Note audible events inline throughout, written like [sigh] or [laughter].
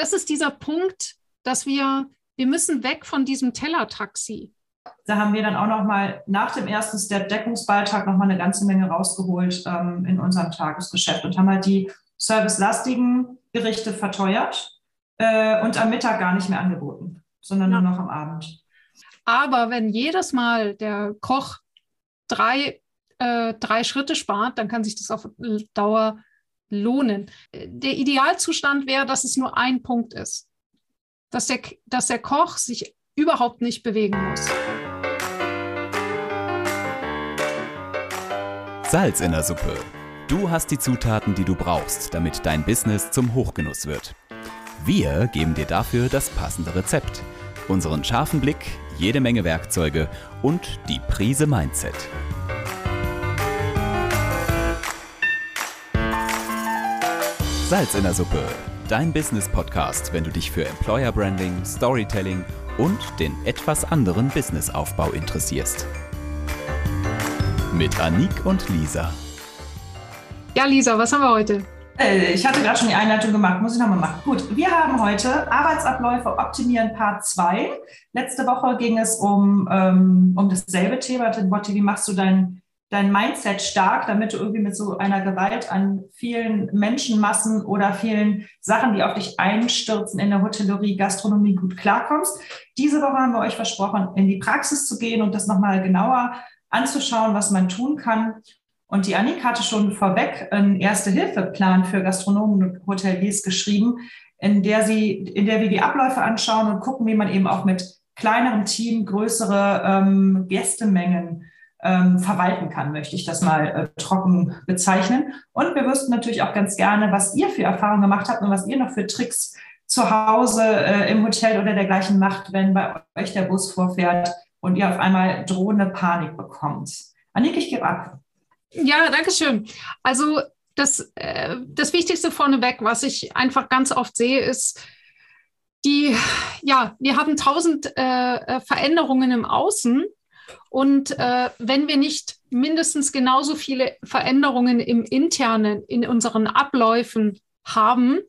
Das ist dieser Punkt, dass wir, wir müssen weg von diesem Tellertaxi. Da haben wir dann auch noch mal nach dem ersten Step Deckungsbeitrag noch mal eine ganze Menge rausgeholt ähm, in unserem Tagesgeschäft und haben halt die servicelastigen Gerichte verteuert äh, und am Mittag gar nicht mehr angeboten, sondern ja. nur noch am Abend. Aber wenn jedes Mal der Koch drei, äh, drei Schritte spart, dann kann sich das auf Dauer lohnen. Der Idealzustand wäre, dass es nur ein Punkt ist, dass der, dass der Koch sich überhaupt nicht bewegen muss. Salz in der Suppe. Du hast die Zutaten, die du brauchst, damit dein Business zum Hochgenuss wird. Wir geben dir dafür das passende Rezept, unseren scharfen Blick, jede Menge Werkzeuge und die Prise Mindset. Salz in der Suppe, dein Business-Podcast, wenn du dich für Employer Branding, Storytelling und den etwas anderen Businessaufbau interessierst. Mit Anik und Lisa. Ja, Lisa, was haben wir heute? Äh, ich hatte gerade schon die Einleitung gemacht, muss ich nochmal machen. Gut, wir haben heute Arbeitsabläufe optimieren Part 2. Letzte Woche ging es um, ähm, um dasselbe Thema, wie machst du dein dein Mindset stark, damit du irgendwie mit so einer Gewalt an vielen Menschenmassen oder vielen Sachen, die auf dich einstürzen in der Hotellerie, Gastronomie gut klarkommst. Diese Woche haben wir euch versprochen, in die Praxis zu gehen und das nochmal genauer anzuschauen, was man tun kann. Und die Annik hatte schon vorweg einen Erste-Hilfe-Plan für Gastronomen und Hoteliers geschrieben, in der sie, in der wir die Abläufe anschauen und gucken, wie man eben auch mit kleinerem Team größere ähm, Gästemengen ähm, verwalten kann, möchte ich das mal äh, trocken bezeichnen. Und wir wüssten natürlich auch ganz gerne, was ihr für Erfahrungen gemacht habt und was ihr noch für Tricks zu Hause äh, im Hotel oder dergleichen macht, wenn bei euch der Bus vorfährt und ihr auf einmal drohende Panik bekommt. Annik, ich gebe ab. Ja, danke schön. Also das, äh, das Wichtigste vorneweg, was ich einfach ganz oft sehe, ist, die, ja, wir haben tausend äh, äh Veränderungen im Außen und äh, wenn wir nicht mindestens genauso viele Veränderungen im Internen, in unseren Abläufen haben,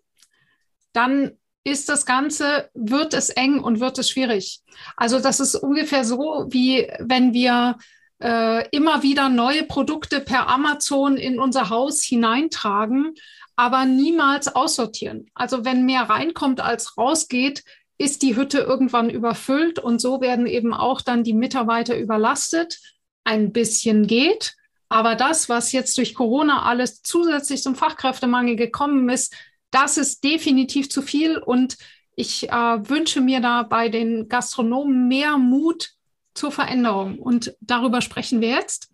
dann ist das Ganze, wird es eng und wird es schwierig. Also das ist ungefähr so, wie wenn wir äh, immer wieder neue Produkte per Amazon in unser Haus hineintragen, aber niemals aussortieren. Also wenn mehr reinkommt als rausgeht, ist die Hütte irgendwann überfüllt und so werden eben auch dann die Mitarbeiter überlastet. Ein bisschen geht, aber das, was jetzt durch Corona alles zusätzlich zum Fachkräftemangel gekommen ist, das ist definitiv zu viel und ich äh, wünsche mir da bei den Gastronomen mehr Mut zur Veränderung und darüber sprechen wir jetzt.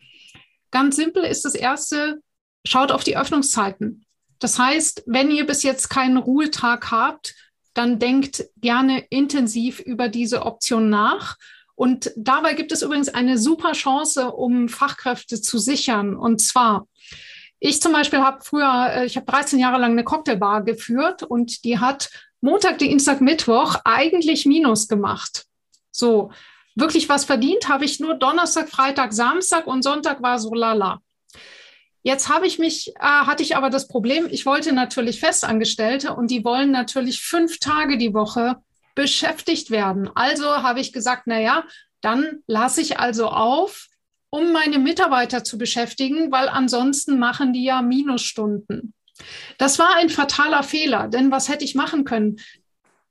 Ganz simpel ist das erste, schaut auf die Öffnungszeiten. Das heißt, wenn ihr bis jetzt keinen Ruhetag habt, dann denkt gerne intensiv über diese Option nach. Und dabei gibt es übrigens eine super Chance, um Fachkräfte zu sichern. Und zwar, ich zum Beispiel habe früher, äh, ich habe 13 Jahre lang eine Cocktailbar geführt und die hat Montag, Dienstag, Mittwoch eigentlich Minus gemacht. So, wirklich was verdient habe ich nur Donnerstag, Freitag, Samstag und Sonntag war so lala. Jetzt habe ich mich, äh, hatte ich aber das Problem, ich wollte natürlich Festangestellte und die wollen natürlich fünf Tage die Woche beschäftigt werden. Also habe ich gesagt, na ja, dann lasse ich also auf, um meine Mitarbeiter zu beschäftigen, weil ansonsten machen die ja Minusstunden. Das war ein fataler Fehler, denn was hätte ich machen können?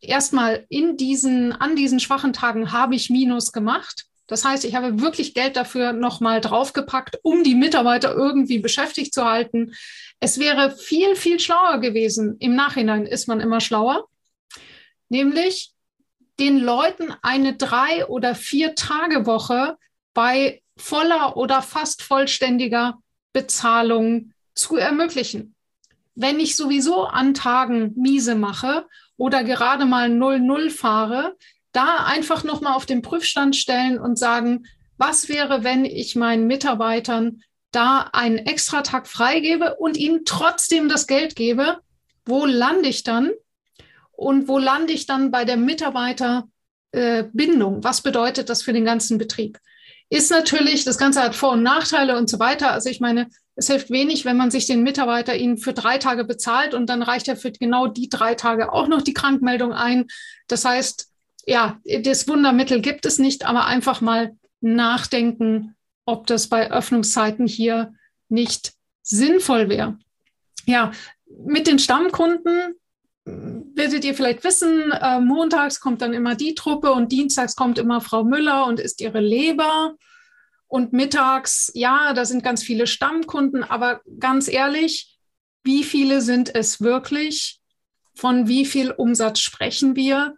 erstmal in diesen, an diesen schwachen Tagen habe ich Minus gemacht. Das heißt, ich habe wirklich Geld dafür nochmal draufgepackt, um die Mitarbeiter irgendwie beschäftigt zu halten. Es wäre viel, viel schlauer gewesen. Im Nachhinein ist man immer schlauer. Nämlich den Leuten eine drei- oder vier Tage Woche bei voller oder fast vollständiger Bezahlung zu ermöglichen. Wenn ich sowieso an Tagen miese mache oder gerade mal 0-0 fahre, da einfach nochmal auf den Prüfstand stellen und sagen, was wäre, wenn ich meinen Mitarbeitern da einen Extratag freigebe und ihnen trotzdem das Geld gebe? Wo lande ich dann? Und wo lande ich dann bei der Mitarbeiterbindung? Was bedeutet das für den ganzen Betrieb? Ist natürlich, das Ganze hat Vor- und Nachteile und so weiter. Also ich meine, es hilft wenig, wenn man sich den Mitarbeiter ihn für drei Tage bezahlt und dann reicht er für genau die drei Tage auch noch die Krankmeldung ein. Das heißt, ja, das Wundermittel gibt es nicht, aber einfach mal nachdenken, ob das bei Öffnungszeiten hier nicht sinnvoll wäre. Ja, mit den Stammkunden werdet ihr vielleicht wissen, äh, montags kommt dann immer die Truppe und dienstags kommt immer Frau Müller und isst ihre Leber. Und mittags, ja, da sind ganz viele Stammkunden, aber ganz ehrlich, wie viele sind es wirklich? Von wie viel Umsatz sprechen wir?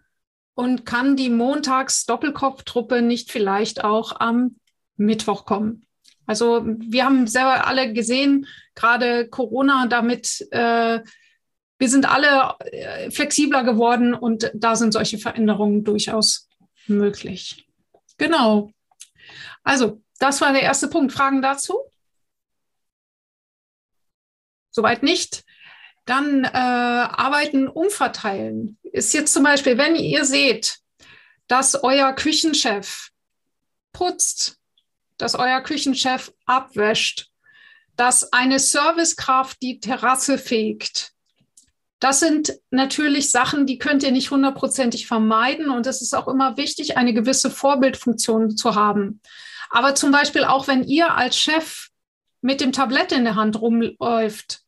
Und kann die Montags-Doppelkopftruppe nicht vielleicht auch am Mittwoch kommen? Also wir haben selber alle gesehen, gerade Corona damit, äh, wir sind alle äh, flexibler geworden und da sind solche Veränderungen durchaus möglich. Genau. Also, das war der erste Punkt. Fragen dazu? Soweit nicht. Dann äh, Arbeiten umverteilen. Ist jetzt zum Beispiel, wenn ihr seht, dass euer Küchenchef putzt, dass euer Küchenchef abwäscht, dass eine Servicekraft die Terrasse fegt. Das sind natürlich Sachen, die könnt ihr nicht hundertprozentig vermeiden. Und es ist auch immer wichtig, eine gewisse Vorbildfunktion zu haben. Aber zum Beispiel auch, wenn ihr als Chef mit dem Tablett in der Hand rumläuft,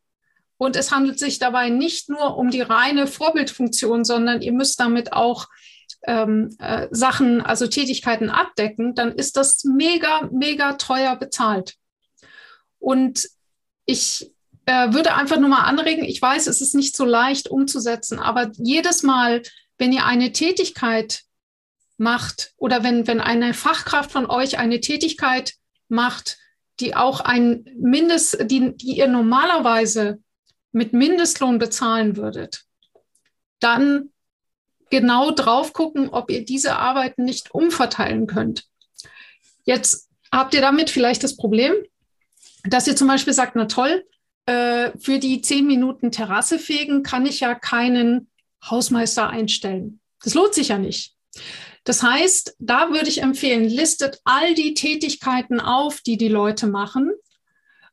und es handelt sich dabei nicht nur um die reine Vorbildfunktion, sondern ihr müsst damit auch ähm, äh, Sachen, also Tätigkeiten abdecken, dann ist das mega, mega teuer bezahlt. Und ich äh, würde einfach nur mal anregen, ich weiß, es ist nicht so leicht umzusetzen, aber jedes Mal, wenn ihr eine Tätigkeit macht oder wenn, wenn eine Fachkraft von euch eine Tätigkeit macht, die auch ein Mindest, die, die ihr normalerweise mit Mindestlohn bezahlen würdet, dann genau drauf gucken, ob ihr diese Arbeiten nicht umverteilen könnt. Jetzt habt ihr damit vielleicht das Problem, dass ihr zum Beispiel sagt, na toll, äh, für die zehn Minuten Terrasse fegen kann ich ja keinen Hausmeister einstellen. Das lohnt sich ja nicht. Das heißt, da würde ich empfehlen, listet all die Tätigkeiten auf, die die Leute machen.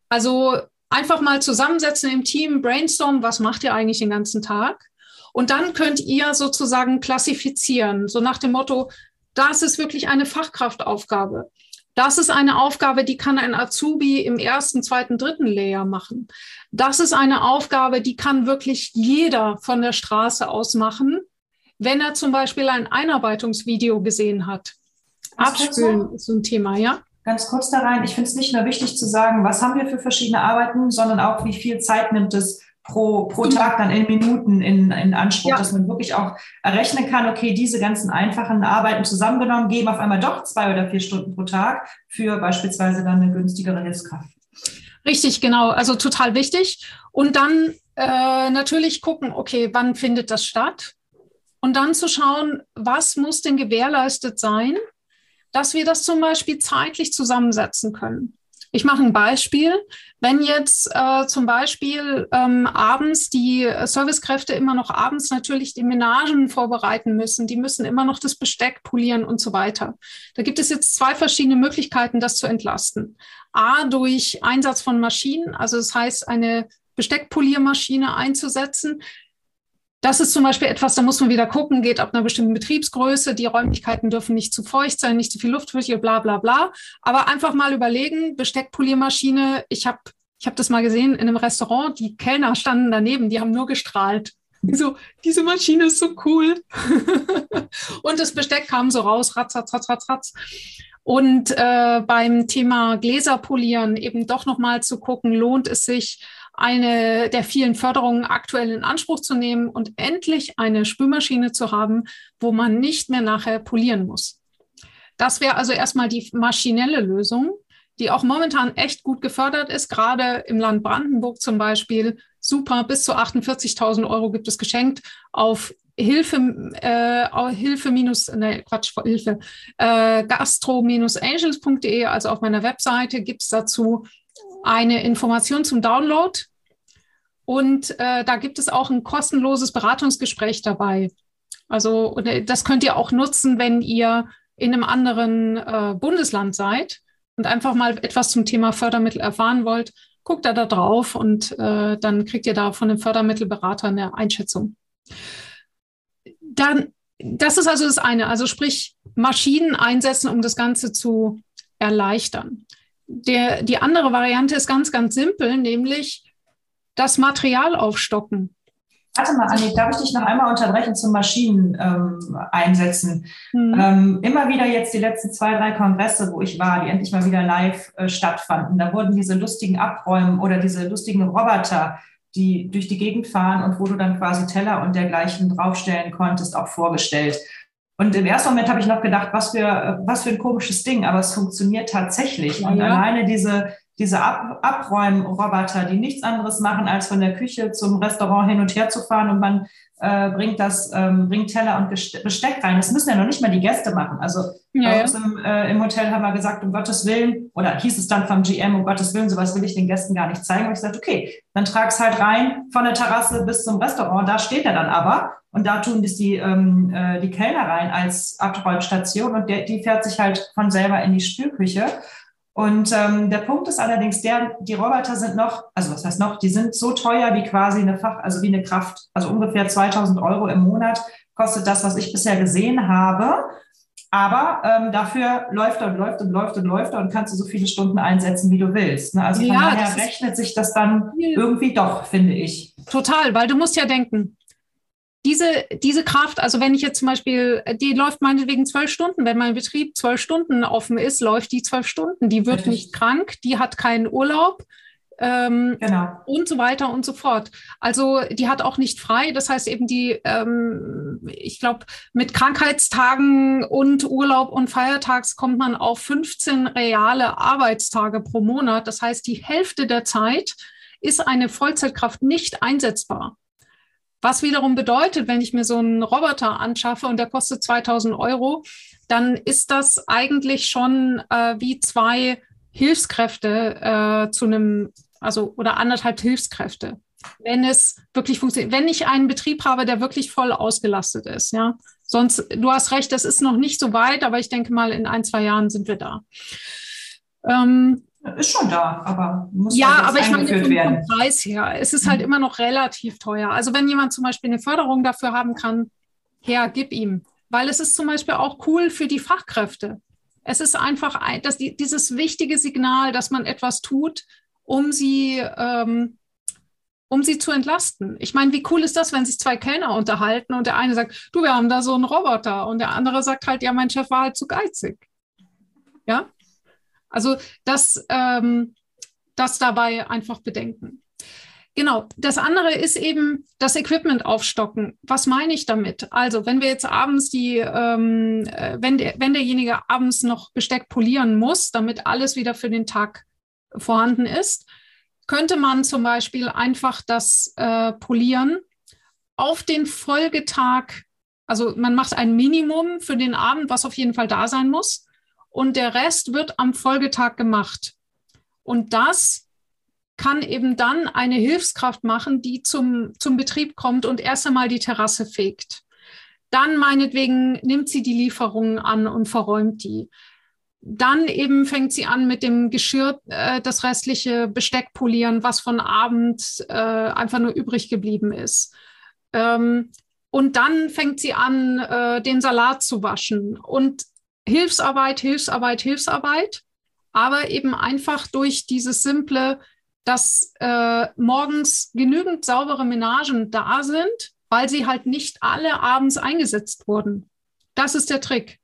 Also einfach mal zusammensetzen im Team, brainstormen, was macht ihr eigentlich den ganzen Tag? Und dann könnt ihr sozusagen klassifizieren, so nach dem Motto, das ist wirklich eine Fachkraftaufgabe. Das ist eine Aufgabe, die kann ein Azubi im ersten, zweiten, dritten Layer machen. Das ist eine Aufgabe, die kann wirklich jeder von der Straße aus machen, wenn er zum Beispiel ein Einarbeitungsvideo gesehen hat. Abspülen ist so ein Thema, ja? Ganz kurz da rein. Ich finde es nicht nur wichtig zu sagen, was haben wir für verschiedene Arbeiten, sondern auch, wie viel Zeit nimmt es pro, pro mhm. Tag dann in Minuten in, in Anspruch, ja. dass man wirklich auch errechnen kann, okay, diese ganzen einfachen Arbeiten zusammengenommen geben auf einmal doch zwei oder vier Stunden pro Tag für beispielsweise dann eine günstigere Hilfskraft. Richtig, genau. Also total wichtig. Und dann äh, natürlich gucken, okay, wann findet das statt? Und dann zu schauen, was muss denn gewährleistet sein? Dass wir das zum Beispiel zeitlich zusammensetzen können. Ich mache ein Beispiel. Wenn jetzt äh, zum Beispiel ähm, abends die Servicekräfte immer noch abends natürlich die Menagen vorbereiten müssen, die müssen immer noch das Besteck polieren und so weiter. Da gibt es jetzt zwei verschiedene Möglichkeiten, das zu entlasten. A, durch Einsatz von Maschinen, also das heißt, eine Besteckpoliermaschine einzusetzen, das ist zum Beispiel etwas, da muss man wieder gucken, geht ab einer bestimmten Betriebsgröße, die Räumlichkeiten dürfen nicht zu feucht sein, nicht zu viel Luft, bla bla bla. Aber einfach mal überlegen, Besteckpoliermaschine, ich habe ich hab das mal gesehen in einem Restaurant, die Kellner standen daneben, die haben nur gestrahlt. so, diese Maschine ist so cool. [laughs] und das Besteck kam so raus, ratz, ratz, ratz, ratz, ratz. Und äh, beim Thema Gläser polieren eben doch nochmal zu gucken, lohnt es sich, eine der vielen Förderungen aktuell in Anspruch zu nehmen und endlich eine Spülmaschine zu haben, wo man nicht mehr nachher polieren muss. Das wäre also erstmal die maschinelle Lösung, die auch momentan echt gut gefördert ist, gerade im Land Brandenburg zum Beispiel. Super, bis zu 48.000 Euro gibt es geschenkt auf Hilfe, äh, Hilfe minus, ne, Quatsch, Hilfe, äh, gastro-angels.de, also auf meiner Webseite gibt es dazu eine Information zum Download. Und äh, da gibt es auch ein kostenloses Beratungsgespräch dabei. Also äh, das könnt ihr auch nutzen, wenn ihr in einem anderen äh, Bundesland seid und einfach mal etwas zum Thema Fördermittel erfahren wollt. Guckt da, da drauf und äh, dann kriegt ihr da von dem Fördermittelberater eine Einschätzung. Dann, das ist also das eine, also sprich Maschinen einsetzen, um das Ganze zu erleichtern. Der, die andere Variante ist ganz, ganz simpel, nämlich das Material aufstocken. Warte mal, Annik, darf ich dich noch einmal unterbrechen zum Maschinen ähm, einsetzen? Mhm. Ähm, immer wieder jetzt die letzten zwei, drei Kongresse, wo ich war, die endlich mal wieder live äh, stattfanden. Da wurden diese lustigen Abräumen oder diese lustigen Roboter, die durch die Gegend fahren und wo du dann quasi Teller und dergleichen draufstellen konntest, auch vorgestellt. Und im ersten Moment habe ich noch gedacht, was für, was für ein komisches Ding, aber es funktioniert tatsächlich. Ja, und alleine diese, diese Ab Abräumroboter, die nichts anderes machen, als von der Küche zum Restaurant hin und her zu fahren und man äh, bringt das, ähm, bringt Teller und Besteck rein. Das müssen ja noch nicht mal die Gäste machen. Also ja, uns im, äh, im, Hotel haben wir gesagt, um Gottes Willen, oder hieß es dann vom GM, um Gottes Willen, sowas will ich den Gästen gar nicht zeigen. Und ich sagte, okay, dann trag es halt rein von der Terrasse bis zum Restaurant. Da steht er dann aber. Und da tun das die, ähm, äh, die Kellner rein als Abrollstation und der, die fährt sich halt von selber in die Spülküche. Und ähm, der Punkt ist allerdings der, die Roboter sind noch, also was heißt noch, die sind so teuer wie quasi eine Fach, also wie eine Kraft, also ungefähr 2000 Euro im Monat kostet das, was ich bisher gesehen habe. Aber ähm, dafür läuft er und läuft und läuft und läuft er und kannst du so viele Stunden einsetzen, wie du willst. Ne? Also von ja, daher rechnet sich das dann irgendwie doch, finde ich. Total, weil du musst ja denken, diese, diese Kraft, also wenn ich jetzt zum Beispiel, die läuft meinetwegen zwölf Stunden, wenn mein Betrieb zwölf Stunden offen ist, läuft die zwölf Stunden. Die wird nicht krank, die hat keinen Urlaub. Ähm, genau. und so weiter und so fort. Also die hat auch nicht frei. Das heißt eben die, ähm, ich glaube, mit Krankheitstagen und Urlaub und Feiertags kommt man auf 15 reale Arbeitstage pro Monat. Das heißt, die Hälfte der Zeit ist eine Vollzeitkraft nicht einsetzbar. Was wiederum bedeutet, wenn ich mir so einen Roboter anschaffe und der kostet 2000 Euro, dann ist das eigentlich schon äh, wie zwei Hilfskräfte äh, zu einem, also oder anderthalb Hilfskräfte, wenn es wirklich funktioniert. Wenn ich einen Betrieb habe, der wirklich voll ausgelastet ist, ja. Sonst, du hast recht, das ist noch nicht so weit, aber ich denke mal, in ein, zwei Jahren sind wir da. Ähm, ist schon da, aber muss ja, aber ich meine vom, Preis her, es ist halt mhm. immer noch relativ teuer. Also wenn jemand zum Beispiel eine Förderung dafür haben kann, her, gib ihm, weil es ist zum Beispiel auch cool für die Fachkräfte. Es ist einfach ein, dass die, dieses wichtige Signal, dass man etwas tut, um sie ähm, um sie zu entlasten. Ich meine, wie cool ist das, wenn sich zwei Kellner unterhalten und der eine sagt, du, wir haben da so einen Roboter und der andere sagt halt, ja, mein Chef war halt zu geizig. Ja, also das, ähm, das dabei einfach bedenken. Genau. Das andere ist eben das Equipment aufstocken. Was meine ich damit? Also, wenn wir jetzt abends die, ähm, äh, wenn, der, wenn derjenige abends noch Besteck polieren muss, damit alles wieder für den Tag vorhanden ist, könnte man zum Beispiel einfach das äh, Polieren auf den Folgetag, also man macht ein Minimum für den Abend, was auf jeden Fall da sein muss und der Rest wird am Folgetag gemacht. Und das kann eben dann eine Hilfskraft machen, die zum, zum Betrieb kommt und erst einmal die Terrasse fegt. Dann meinetwegen nimmt sie die Lieferungen an und verräumt die. Dann eben fängt sie an mit dem Geschirr, äh, das restliche Besteck polieren, was von Abend äh, einfach nur übrig geblieben ist. Ähm, und dann fängt sie an, äh, den Salat zu waschen. Und Hilfsarbeit, Hilfsarbeit, Hilfsarbeit, aber eben einfach durch dieses simple, dass äh, morgens genügend saubere Menagen da sind, weil sie halt nicht alle abends eingesetzt wurden. Das ist der Trick.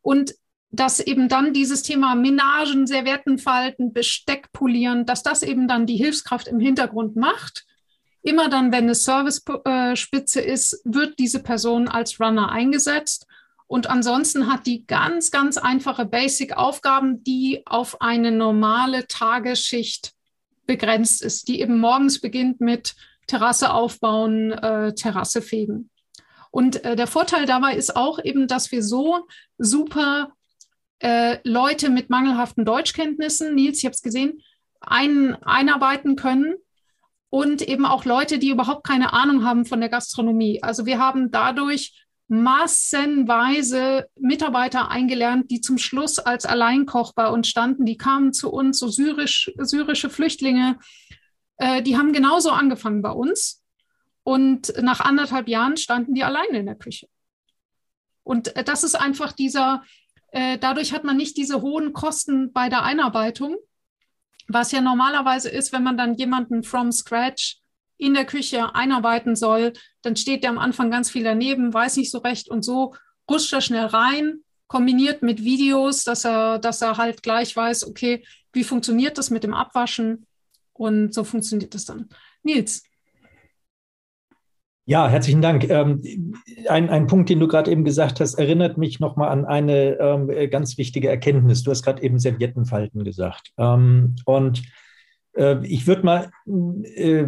Und dass eben dann dieses Thema Menagen, Serviettenfalten, Besteck polieren, dass das eben dann die Hilfskraft im Hintergrund macht. Immer dann, wenn eine Servicespitze ist, wird diese Person als Runner eingesetzt. Und ansonsten hat die ganz, ganz einfache Basic-Aufgaben, die auf eine normale Tagesschicht begrenzt ist, die eben morgens beginnt mit Terrasse aufbauen, äh, Terrasse fegen. Und äh, der Vorteil dabei ist auch eben, dass wir so super äh, Leute mit mangelhaften Deutschkenntnissen, Nils, ich habe es gesehen, ein, einarbeiten können und eben auch Leute, die überhaupt keine Ahnung haben von der Gastronomie. Also wir haben dadurch massenweise Mitarbeiter eingelernt, die zum Schluss als Alleinkoch bei uns standen. Die kamen zu uns, so syrisch, syrische Flüchtlinge, äh, die haben genauso angefangen bei uns. Und nach anderthalb Jahren standen die alleine in der Küche. Und äh, das ist einfach dieser, äh, dadurch hat man nicht diese hohen Kosten bei der Einarbeitung, was ja normalerweise ist, wenn man dann jemanden from scratch in der Küche einarbeiten soll, dann steht der am Anfang ganz viel daneben, weiß nicht so recht und so rutscht er schnell rein, kombiniert mit Videos, dass er, dass er halt gleich weiß, okay, wie funktioniert das mit dem Abwaschen und so funktioniert das dann. Nils. Ja, herzlichen Dank. Ähm, ein, ein Punkt, den du gerade eben gesagt hast, erinnert mich nochmal an eine ähm, ganz wichtige Erkenntnis. Du hast gerade eben Serviettenfalten gesagt. Ähm, und äh, ich würde mal äh,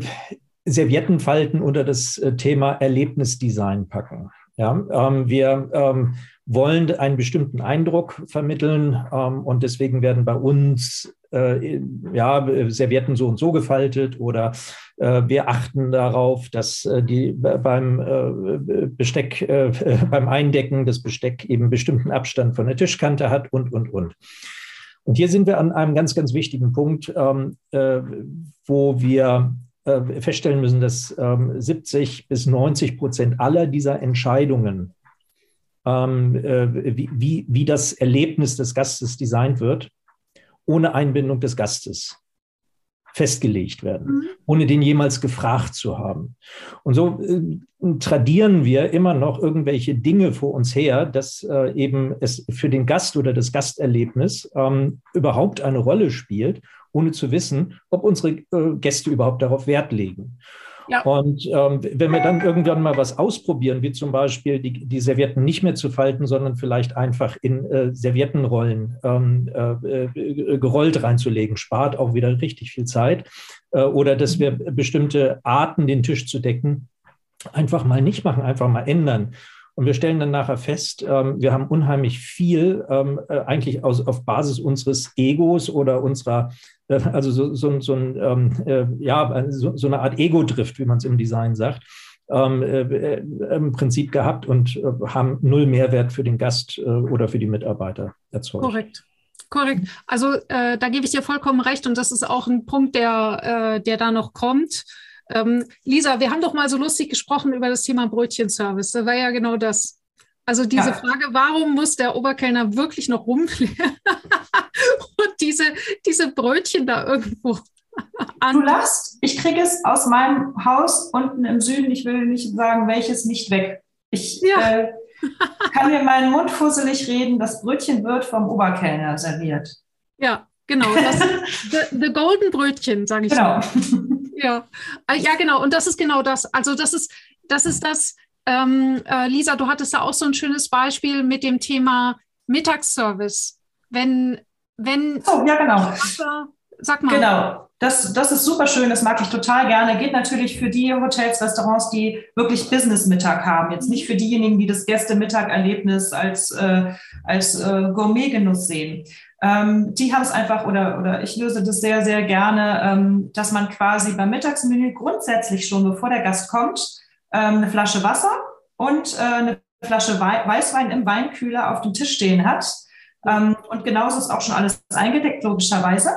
Serviettenfalten unter das äh, Thema Erlebnisdesign packen. Ja, ähm, wir ähm, wollen einen bestimmten Eindruck vermitteln ähm, und deswegen werden bei uns äh, ja, Servietten so und so gefaltet oder äh, wir achten darauf, dass äh, die beim äh, Besteck, äh, [laughs] beim Eindecken das Besteck eben bestimmten Abstand von der Tischkante hat und, und, und. Und hier sind wir an einem ganz, ganz wichtigen Punkt, ähm, äh, wo wir feststellen müssen, dass 70 ähm, bis 90 Prozent aller dieser Entscheidungen, ähm, wie, wie, wie das Erlebnis des Gastes designt wird, ohne Einbindung des Gastes festgelegt werden, mhm. ohne den jemals gefragt zu haben. Und so äh, tradieren wir immer noch irgendwelche Dinge vor uns her, dass äh, eben es für den Gast oder das Gasterlebnis ähm, überhaupt eine Rolle spielt, ohne zu wissen, ob unsere äh, Gäste überhaupt darauf Wert legen. Ja. Und ähm, wenn wir dann irgendwann mal was ausprobieren, wie zum Beispiel die, die Servietten nicht mehr zu falten, sondern vielleicht einfach in äh, Serviettenrollen ähm, äh, äh gerollt reinzulegen, spart auch wieder richtig viel Zeit. Äh, oder dass wir bestimmte Arten, den Tisch zu decken, einfach mal nicht machen, einfach mal ändern. Und wir stellen dann nachher fest, ähm, wir haben unheimlich viel ähm, äh, eigentlich aus, auf Basis unseres Egos oder unserer, äh, also so, so, so, ein, ähm, äh, ja, so, so eine Art Ego-Drift, wie man es im Design sagt, ähm, äh, äh, im Prinzip gehabt und äh, haben null Mehrwert für den Gast oder für die Mitarbeiter erzeugt. Korrekt. Korrekt. Also da gebe ich dir vollkommen recht und das ist auch ein Punkt, der, der da noch kommt. Ähm, Lisa, wir haben doch mal so lustig gesprochen über das Thema Brötchenservice. Da war ja genau das. Also diese ja. Frage, warum muss der Oberkellner wirklich noch rumklären [laughs] und diese, diese Brötchen da irgendwo an. Du lachst, ich kriege es aus meinem Haus unten im Süden, ich will nicht sagen, welches nicht weg. Ich ja. äh, kann mir meinen Mund fusselig reden, das Brötchen wird vom Oberkellner serviert. Ja, genau. Das, [laughs] the, the Golden Brötchen, sage ich genau. mal. Ja, äh, ja, genau. Und das ist genau das. Also das ist, das ist das, ähm, äh, Lisa, du hattest da auch so ein schönes Beispiel mit dem Thema Mittagsservice. Wenn, wenn. Oh, ja, genau. Sag mal. Genau. Das, das ist super schön, das mag ich total gerne. Geht natürlich für die Hotels, Restaurants, die wirklich Business-Mittag haben. Jetzt nicht für diejenigen, die das Gäste-Mittag-Erlebnis als, äh, als äh, Gourmet-Genuss sehen. Ähm, die haben es einfach, oder, oder ich löse das sehr, sehr gerne, ähm, dass man quasi beim Mittagsmenü grundsätzlich schon, bevor der Gast kommt, ähm, eine Flasche Wasser und äh, eine Flasche Wei Weißwein im Weinkühler auf dem Tisch stehen hat. Ähm, und genauso ist auch schon alles eingedeckt, logischerweise.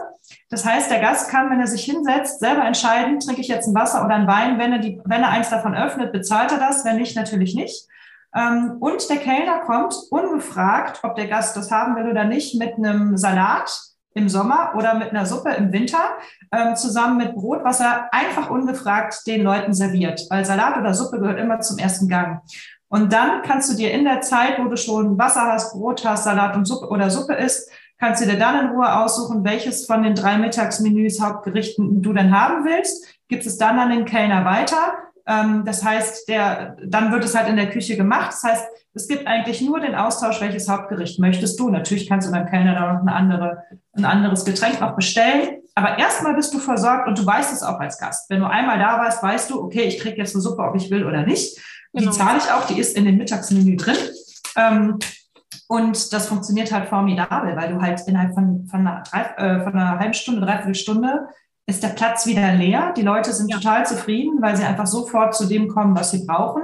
Das heißt, der Gast kann, wenn er sich hinsetzt, selber entscheiden, trinke ich jetzt ein Wasser oder ein Wein. Wenn er, die, wenn er eins davon öffnet, bezahlt er das, wenn nicht, natürlich nicht. Ähm, und der Kellner kommt ungefragt, ob der Gast das haben will oder nicht, mit einem Salat, im Sommer oder mit einer Suppe im Winter ähm, zusammen mit Brot, was er einfach ungefragt den Leuten serviert. Weil Salat oder Suppe gehört immer zum ersten Gang. Und dann kannst du dir in der Zeit, wo du schon Wasser hast, Brot hast, Salat und Suppe oder Suppe isst, kannst du dir dann in Ruhe aussuchen, welches von den drei Mittagsmenüs, Hauptgerichten du denn haben willst. Gibst es dann an den Kellner weiter. Ähm, das heißt, der, dann wird es halt in der Küche gemacht. Das heißt, es gibt eigentlich nur den Austausch, welches Hauptgericht möchtest du. Natürlich kannst du beim Kellner da noch eine andere, ein anderes Getränk noch bestellen. Aber erstmal bist du versorgt und du weißt es auch als Gast. Wenn du einmal da warst, weißt du, okay, ich kriege jetzt eine Suppe, ob ich will oder nicht. Die genau. zahle ich auch, die ist in dem Mittagsmenü drin. Ähm, und das funktioniert halt formidabel, weil du halt innerhalb von, von, einer, äh, von einer halben Stunde, dreiviertel Stunde ist der Platz wieder leer. Die Leute sind ja. total zufrieden, weil sie einfach sofort zu dem kommen, was sie brauchen.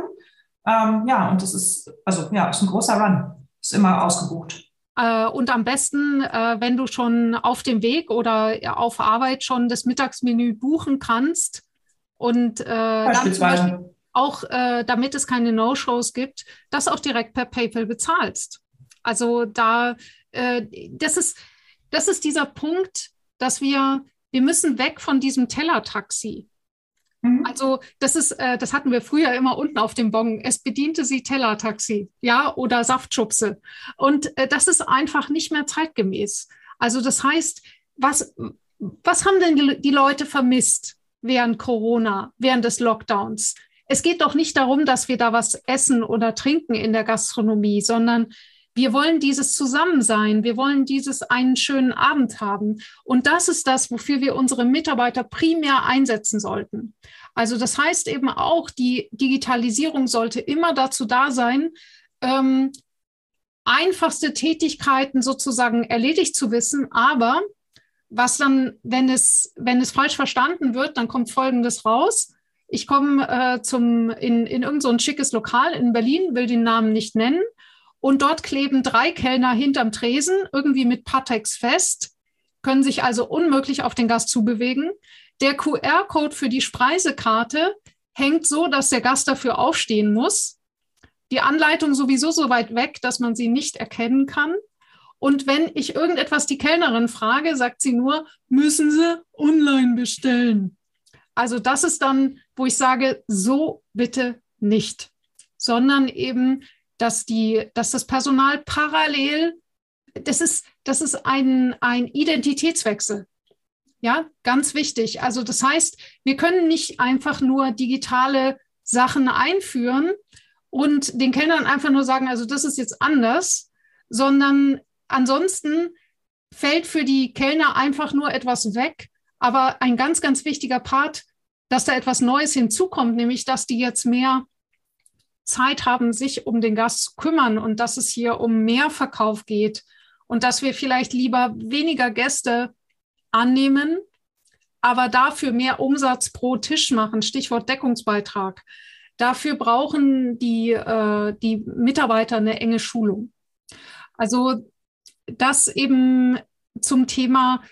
Ähm, ja, und das ist, also ja, ist ein großer Run. Ist immer ausgebucht. Äh, und am besten, äh, wenn du schon auf dem Weg oder auf Arbeit schon das Mittagsmenü buchen kannst und äh, dann zum Beispiel auch, damit es keine No-Shows gibt, das auch direkt per PayPal bezahlst. Also da, das ist, das ist dieser Punkt, dass wir, wir müssen weg von diesem Tellertaxi. Mhm. Also das ist, äh, das hatten wir früher immer unten auf dem Bon. Es bediente sie Tellertaxi, ja, oder Saftschubse. Und äh, das ist einfach nicht mehr zeitgemäß. Also das heißt, was, was haben denn die, die Leute vermisst während Corona, während des Lockdowns? Es geht doch nicht darum, dass wir da was essen oder trinken in der Gastronomie, sondern wir wollen dieses Zusammensein, wir wollen dieses einen schönen Abend haben. Und das ist das, wofür wir unsere Mitarbeiter primär einsetzen sollten. Also das heißt eben auch, die Digitalisierung sollte immer dazu da sein, ähm, einfachste Tätigkeiten sozusagen erledigt zu wissen, aber was dann, wenn es, wenn es falsch verstanden wird, dann kommt Folgendes raus. Ich komme äh, in, in irgendein so schickes Lokal in Berlin, will den Namen nicht nennen. Und dort kleben drei Kellner hinterm Tresen, irgendwie mit Patex fest, können sich also unmöglich auf den Gast zubewegen. Der QR-Code für die Spreisekarte hängt so, dass der Gast dafür aufstehen muss. Die Anleitung sowieso so weit weg, dass man sie nicht erkennen kann. Und wenn ich irgendetwas die Kellnerin frage, sagt sie nur, müssen Sie online bestellen. Also das ist dann, wo ich sage, so bitte nicht, sondern eben dass, die, dass das Personal parallel, das ist, das ist ein, ein Identitätswechsel. Ja, ganz wichtig. Also das heißt, wir können nicht einfach nur digitale Sachen einführen und den Kellnern einfach nur sagen, also das ist jetzt anders, sondern ansonsten fällt für die Kellner einfach nur etwas weg. Aber ein ganz, ganz wichtiger Part, dass da etwas Neues hinzukommt, nämlich dass die jetzt mehr Zeit haben, sich um den Gast zu kümmern und dass es hier um mehr Verkauf geht und dass wir vielleicht lieber weniger Gäste annehmen, aber dafür mehr Umsatz pro Tisch machen. Stichwort Deckungsbeitrag. Dafür brauchen die, äh, die Mitarbeiter eine enge Schulung. Also das eben zum Thema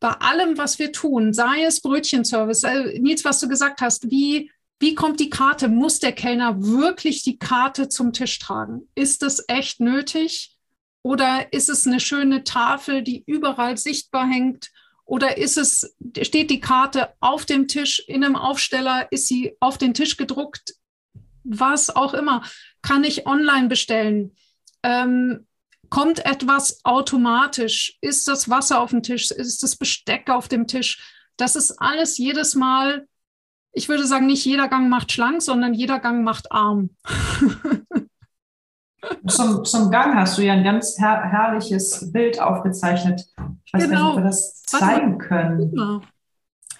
bei allem, was wir tun, sei es Brötchenservice, äh, Nils, was du gesagt hast, wie wie kommt die Karte? Muss der Kellner wirklich die Karte zum Tisch tragen? Ist das echt nötig? Oder ist es eine schöne Tafel, die überall sichtbar hängt? Oder ist es, steht die Karte auf dem Tisch in einem Aufsteller? Ist sie auf den Tisch gedruckt? Was auch immer. Kann ich online bestellen? Ähm, kommt etwas automatisch? Ist das Wasser auf dem Tisch? Ist das Besteck auf dem Tisch? Das ist alles jedes Mal ich würde sagen, nicht jeder Gang macht schlank, sondern jeder Gang macht arm. [laughs] zum, zum Gang hast du ja ein ganz her herrliches Bild aufgezeichnet. Ich weiß genau. nicht, ob wir das zeigen können.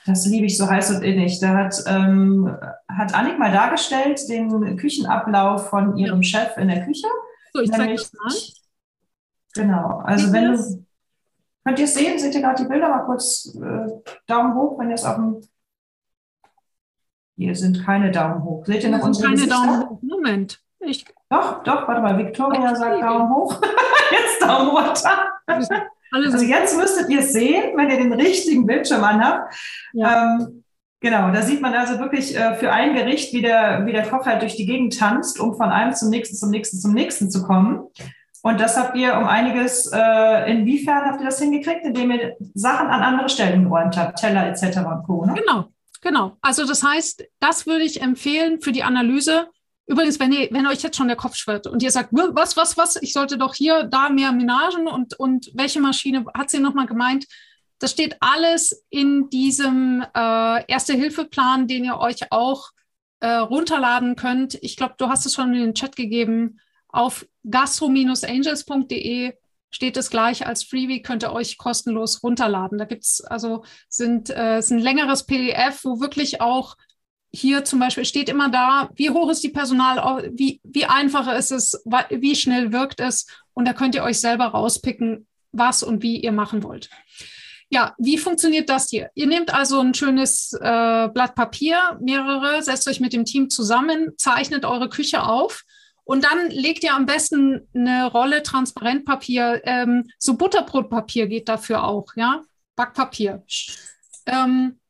Das liebe ich so heiß und innig. Da hat, ähm, hat Annik mal dargestellt den Küchenablauf von ihrem ja. Chef in der Küche. So, ich zeige das mal. Genau, also Sieht wenn du, könnt ihr es sehen, seht ihr gerade die Bilder, mal kurz äh, Daumen hoch, wenn ihr es auf dem hier sind keine Daumen hoch. Seht ihr noch unsere keine Gesichter? Daumen hoch. Moment. Ich doch, doch, warte mal. Victoria sagt Daumen hoch. [laughs] jetzt Daumen runter. Also jetzt müsstet ihr es sehen, wenn ihr den richtigen Bildschirm anhabt. Ja. Ähm, genau, da sieht man also wirklich äh, für ein Gericht, wie der, wie der Koch halt durch die Gegend tanzt, um von einem zum nächsten, zum nächsten, zum nächsten zu kommen. Und das habt ihr um einiges, äh, inwiefern habt ihr das hingekriegt, indem ihr Sachen an andere Stellen geräumt habt, Teller etc. und Co. Ne? Genau, genau. Also das heißt, das würde ich empfehlen für die Analyse. Übrigens, wenn, ihr, wenn euch jetzt schon der Kopf schwirrt und ihr sagt, was, was, was, ich sollte doch hier, da mehr Menagen und, und welche Maschine hat sie nochmal gemeint? Das steht alles in diesem äh, Erste-Hilfe-Plan, den ihr euch auch äh, runterladen könnt. Ich glaube, du hast es schon in den Chat gegeben. Auf gastro-angels.de steht es gleich als Freebie, könnt ihr euch kostenlos runterladen. Da gibt es also sind, äh, ist ein längeres PDF, wo wirklich auch hier zum Beispiel steht immer da, wie hoch ist die Personal, wie, wie einfach ist es, wie schnell wirkt es. Und da könnt ihr euch selber rauspicken, was und wie ihr machen wollt. Ja, wie funktioniert das hier? Ihr nehmt also ein schönes äh, Blatt Papier, mehrere, setzt euch mit dem Team zusammen, zeichnet eure Küche auf und dann legt ihr am besten eine Rolle Transparentpapier, ähm, so Butterbrotpapier geht dafür auch, ja, Backpapier. Ähm,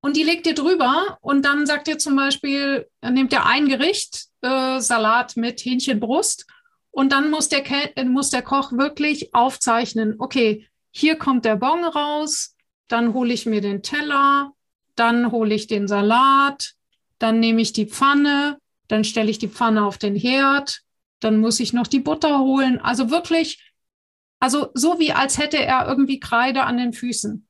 und die legt ihr drüber und dann sagt ihr zum Beispiel, nehmt ihr ein Gericht, äh, Salat mit Hähnchenbrust und dann muss der, muss der Koch wirklich aufzeichnen, okay, hier kommt der Bon raus, dann hole ich mir den Teller, dann hole ich den Salat, dann nehme ich die Pfanne, dann stelle ich die Pfanne auf den Herd, dann muss ich noch die Butter holen. Also wirklich, also so wie als hätte er irgendwie Kreide an den Füßen.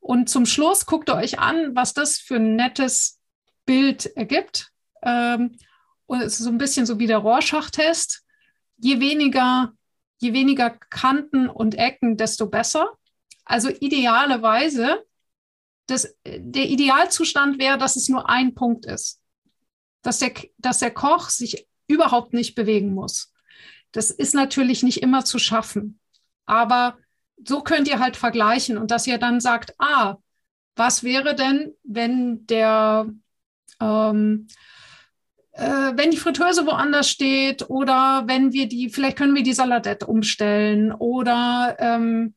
Und zum Schluss guckt ihr euch an, was das für ein nettes Bild ergibt. Ähm, und es ist so ein bisschen so wie der Rorschach-Test. Je weniger je weniger Kanten und Ecken, desto besser. Also idealerweise, das, der Idealzustand wäre, dass es nur ein Punkt ist. Dass der, dass der Koch sich überhaupt nicht bewegen muss. Das ist natürlich nicht immer zu schaffen. Aber so könnt ihr halt vergleichen und dass ihr dann sagt, ah, was wäre denn, wenn der, ähm, äh, wenn die Fritteuse woanders steht oder wenn wir die, vielleicht können wir die Saladette umstellen oder ähm,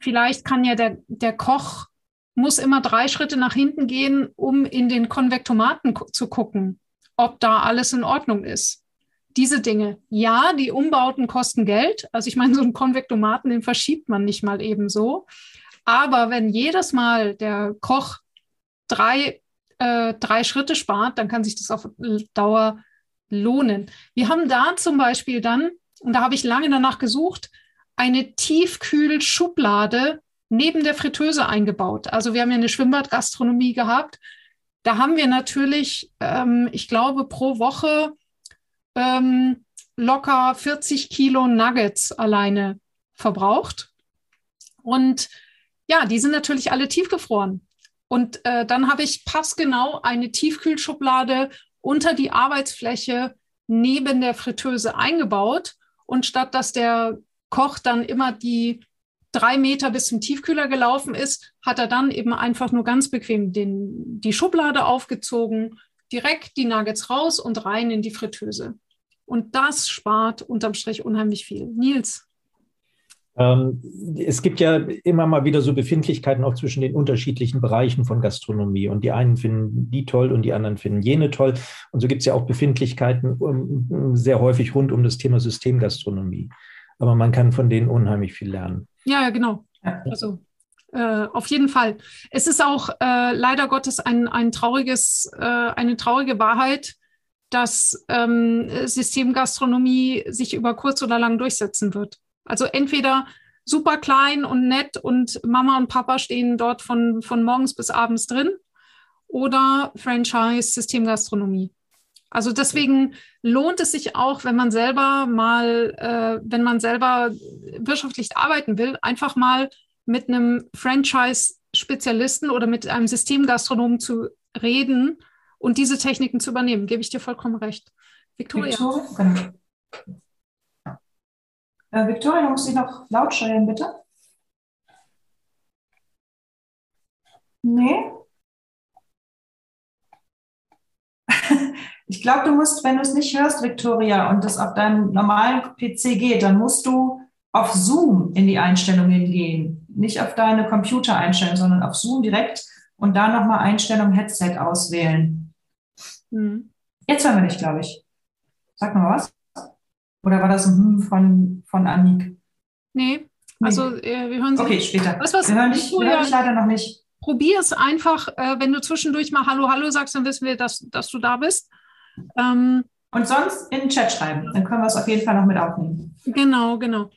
vielleicht kann ja der, der Koch muss immer drei Schritte nach hinten gehen, um in den Konvektomaten zu gucken, ob da alles in Ordnung ist. Diese Dinge. Ja, die Umbauten kosten Geld. Also ich meine, so einen Konvektomaten, den verschiebt man nicht mal eben so. Aber wenn jedes Mal der Koch drei äh, drei Schritte spart, dann kann sich das auf Dauer lohnen. Wir haben da zum Beispiel dann, und da habe ich lange danach gesucht, eine Tiefkühlschublade neben der Fritteuse eingebaut. Also wir haben ja eine Schwimmbadgastronomie gehabt. Da haben wir natürlich, ähm, ich glaube, pro Woche ähm, locker 40 Kilo Nuggets alleine verbraucht. Und ja, die sind natürlich alle tiefgefroren. Und äh, dann habe ich passgenau eine Tiefkühlschublade unter die Arbeitsfläche neben der Fritteuse eingebaut. Und statt dass der Koch dann immer die drei Meter bis zum Tiefkühler gelaufen ist, hat er dann eben einfach nur ganz bequem den, die Schublade aufgezogen, direkt die Nuggets raus und rein in die Fritteuse. Und das spart unterm Strich unheimlich viel. Nils. Ähm, es gibt ja immer mal wieder so Befindlichkeiten auch zwischen den unterschiedlichen Bereichen von Gastronomie. Und die einen finden die toll und die anderen finden jene toll. Und so gibt es ja auch Befindlichkeiten sehr häufig rund um das Thema Systemgastronomie. Aber man kann von denen unheimlich viel lernen. Ja, genau. Also äh, auf jeden Fall. Es ist auch äh, leider Gottes ein, ein trauriges, äh, eine traurige Wahrheit, dass ähm, Systemgastronomie sich über kurz oder lang durchsetzen wird. Also entweder super klein und nett und Mama und Papa stehen dort von, von morgens bis abends drin oder Franchise Systemgastronomie. Also deswegen lohnt es sich auch, wenn man selber mal, äh, wenn man selber wirtschaftlich arbeiten will, einfach mal mit einem Franchise-Spezialisten oder mit einem Systemgastronomen zu reden und diese Techniken zu übernehmen. Gebe ich dir vollkommen recht. Victoria. Victoria genau. Äh, Victoria, du musst dich noch laut stellen, bitte. Nee? Ich glaube, du musst, wenn du es nicht hörst, Victoria, und das auf deinem normalen PC geht, dann musst du auf Zoom in die Einstellungen gehen. Nicht auf deine Computereinstellungen, sondern auf Zoom direkt und da nochmal Einstellung Headset auswählen. Hm. Jetzt hören wir dich, glaube ich. Sag mal was. Oder war das ein Hm von, von Annik? Nee, also äh, wir hören Sie. Okay, später. Du was? Wir hören dich, wir hören dich leider noch nicht. Probier es einfach, äh, wenn du zwischendurch mal Hallo, Hallo sagst, dann wissen wir, dass, dass du da bist. Ähm, Und sonst in den Chat schreiben, dann können wir es auf jeden Fall noch mit aufnehmen. genau, genau.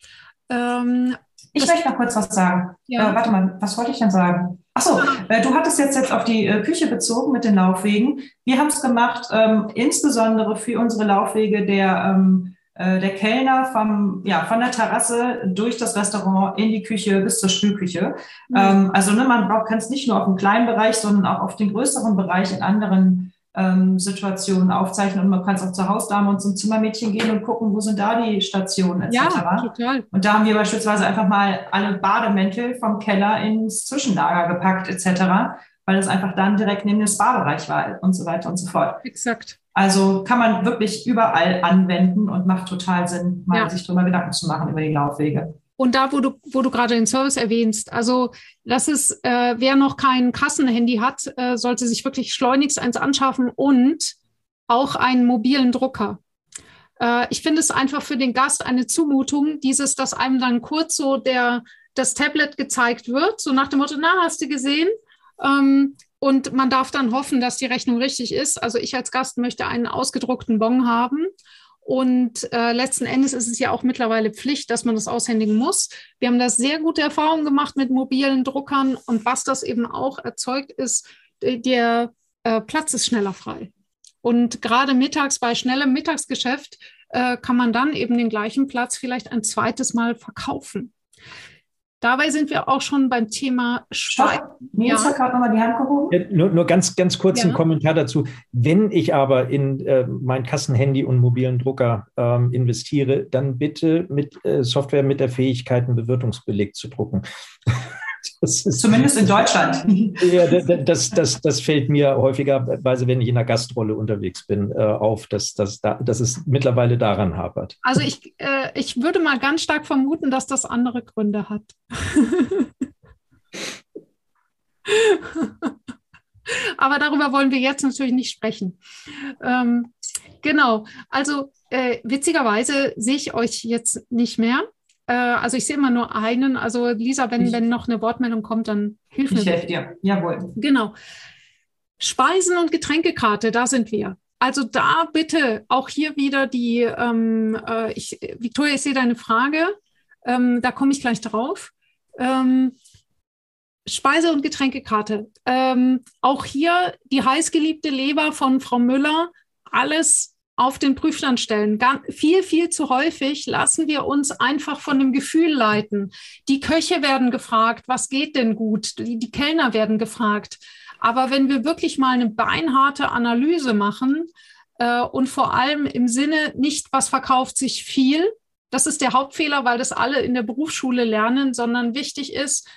Ähm, Ich möchte noch kurz was sagen. Ja. Äh, warte mal, was wollte ich denn sagen? Achso, äh, du hattest jetzt, jetzt auf die äh, Küche bezogen mit den Laufwegen. Wir haben es gemacht, ähm, insbesondere für unsere Laufwege der, ähm, äh, der Kellner vom, ja, von der Terrasse durch das Restaurant in die Küche bis zur Spülküche. Mhm. Ähm, also ne, man braucht kann es nicht nur auf dem kleinen Bereich, sondern auch auf den größeren Bereich in anderen ähm, Situationen aufzeichnen. Und man kann es auch zur Hausdame und zum Zimmermädchen gehen und gucken, wo sind da die Stationen etc. ja, total. Und da haben wir beispielsweise einfach mal alle Bademäntel vom Keller ins Zwischenlager gepackt etc., weil es einfach dann direkt neben dem Spa-Bereich war und so weiter und so fort. Exakt. Also kann man wirklich überall anwenden und macht total Sinn, mal Ja. sich drüber Gedanken zu machen über die Laufwege. Und da, wo du, wo du gerade den Service erwähnst, also das ist, äh, wer noch kein Kassenhandy hat, äh, sollte sich wirklich schleunigst eins anschaffen und auch einen mobilen Drucker. Äh, ich finde es einfach für den Gast eine Zumutung, dieses, dass einem dann kurz so der, das Tablet gezeigt wird, so nach dem Motto, na, hast du gesehen? Ähm, und man darf dann hoffen, dass die Rechnung richtig ist. Also ich als Gast möchte einen ausgedruckten Bon haben. Und äh, letzten Endes ist es ja auch mittlerweile Pflicht, dass man das aushändigen muss. Wir haben da sehr gute Erfahrungen gemacht mit mobilen Druckern. Und was das eben auch erzeugt, ist, äh, der äh, Platz ist schneller frei. Und gerade mittags bei schnellem Mittagsgeschäft äh, kann man dann eben den gleichen Platz vielleicht ein zweites Mal verkaufen. Dabei sind wir auch schon beim Thema Nils Ja. hat gerade nochmal die Hand gehoben. Ja, nur, nur ganz, ganz kurz Ja. ein Kommentar dazu. Wenn ich aber in äh, mein Kassenhandy und mobilen Drucker ähm, investiere, dann bitte mit äh, Software mit der Fähigkeit, einen Bewirtungsbeleg zu drucken. Das ist, Zumindest in Deutschland. [laughs] ja, da- da- das, das, das fällt mir häufigerweise, wenn ich in der Gastrolle unterwegs bin, äh, auf, dass, dass, da, dass es mittlerweile daran hapert. Also ich, äh, ich würde mal ganz stark vermuten, dass das andere Gründe hat. [laughs] Aber darüber wollen wir jetzt natürlich nicht sprechen. Ähm, genau, also äh, witzigerweise sehe ich euch jetzt nicht mehr. Äh, also ich sehe immer nur einen. Also Lisa, wenn, Ich- wenn noch eine Wortmeldung kommt, dann hilf mir. Ich helfe dir. Jawohl. Genau. Speisen- und Getränkekarte, da sind wir. Also da bitte auch hier wieder die, ähm, äh, ich, Victoria, ich sehe deine Frage, ähm, da komme ich gleich drauf. Ähm, Speise- und Getränkekarte. Ähm, auch hier die heißgeliebte Leber von Frau Müller, alles auf den Prüfstand stellen. Gan viel, viel zu häufig lassen wir uns einfach von dem Gefühl leiten. Die Köche werden gefragt, was geht denn gut? Die, die Kellner werden gefragt. Aber wenn wir wirklich mal eine beinharte Analyse machen äh, und vor allem im Sinne nicht, was verkauft sich viel, das ist der Hauptfehler, weil das alle in der Berufsschule lernen, sondern wichtig ist,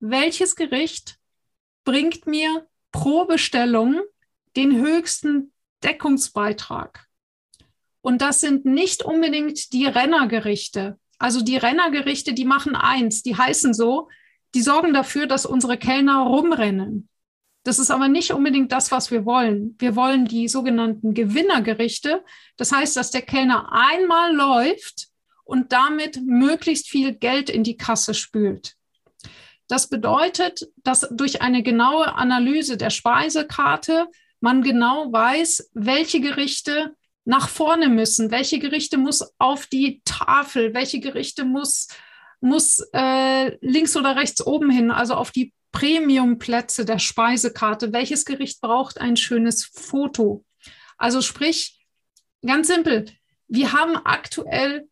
welches Gericht bringt mir pro Bestellung den höchsten Deckungsbeitrag? Und das sind nicht unbedingt die Rennergerichte. Also die Rennergerichte, die machen eins, die heißen so, die sorgen dafür, dass unsere Kellner rumrennen. Das ist aber nicht unbedingt das, was wir wollen. Wir wollen die sogenannten Gewinnergerichte. Das heißt, dass der Kellner einmal läuft und damit möglichst viel Geld in die Kasse spült. Das bedeutet, dass durch eine genaue Analyse der Speisekarte man genau weiß, welche Gerichte nach vorne müssen, welche Gerichte muss auf die Tafel, welche Gerichte muss, muss äh, links oder rechts oben hin, also auf die Premiumplätze der Speisekarte. Welches Gericht braucht ein schönes Foto? Also sprich, ganz simpel, wir haben aktuell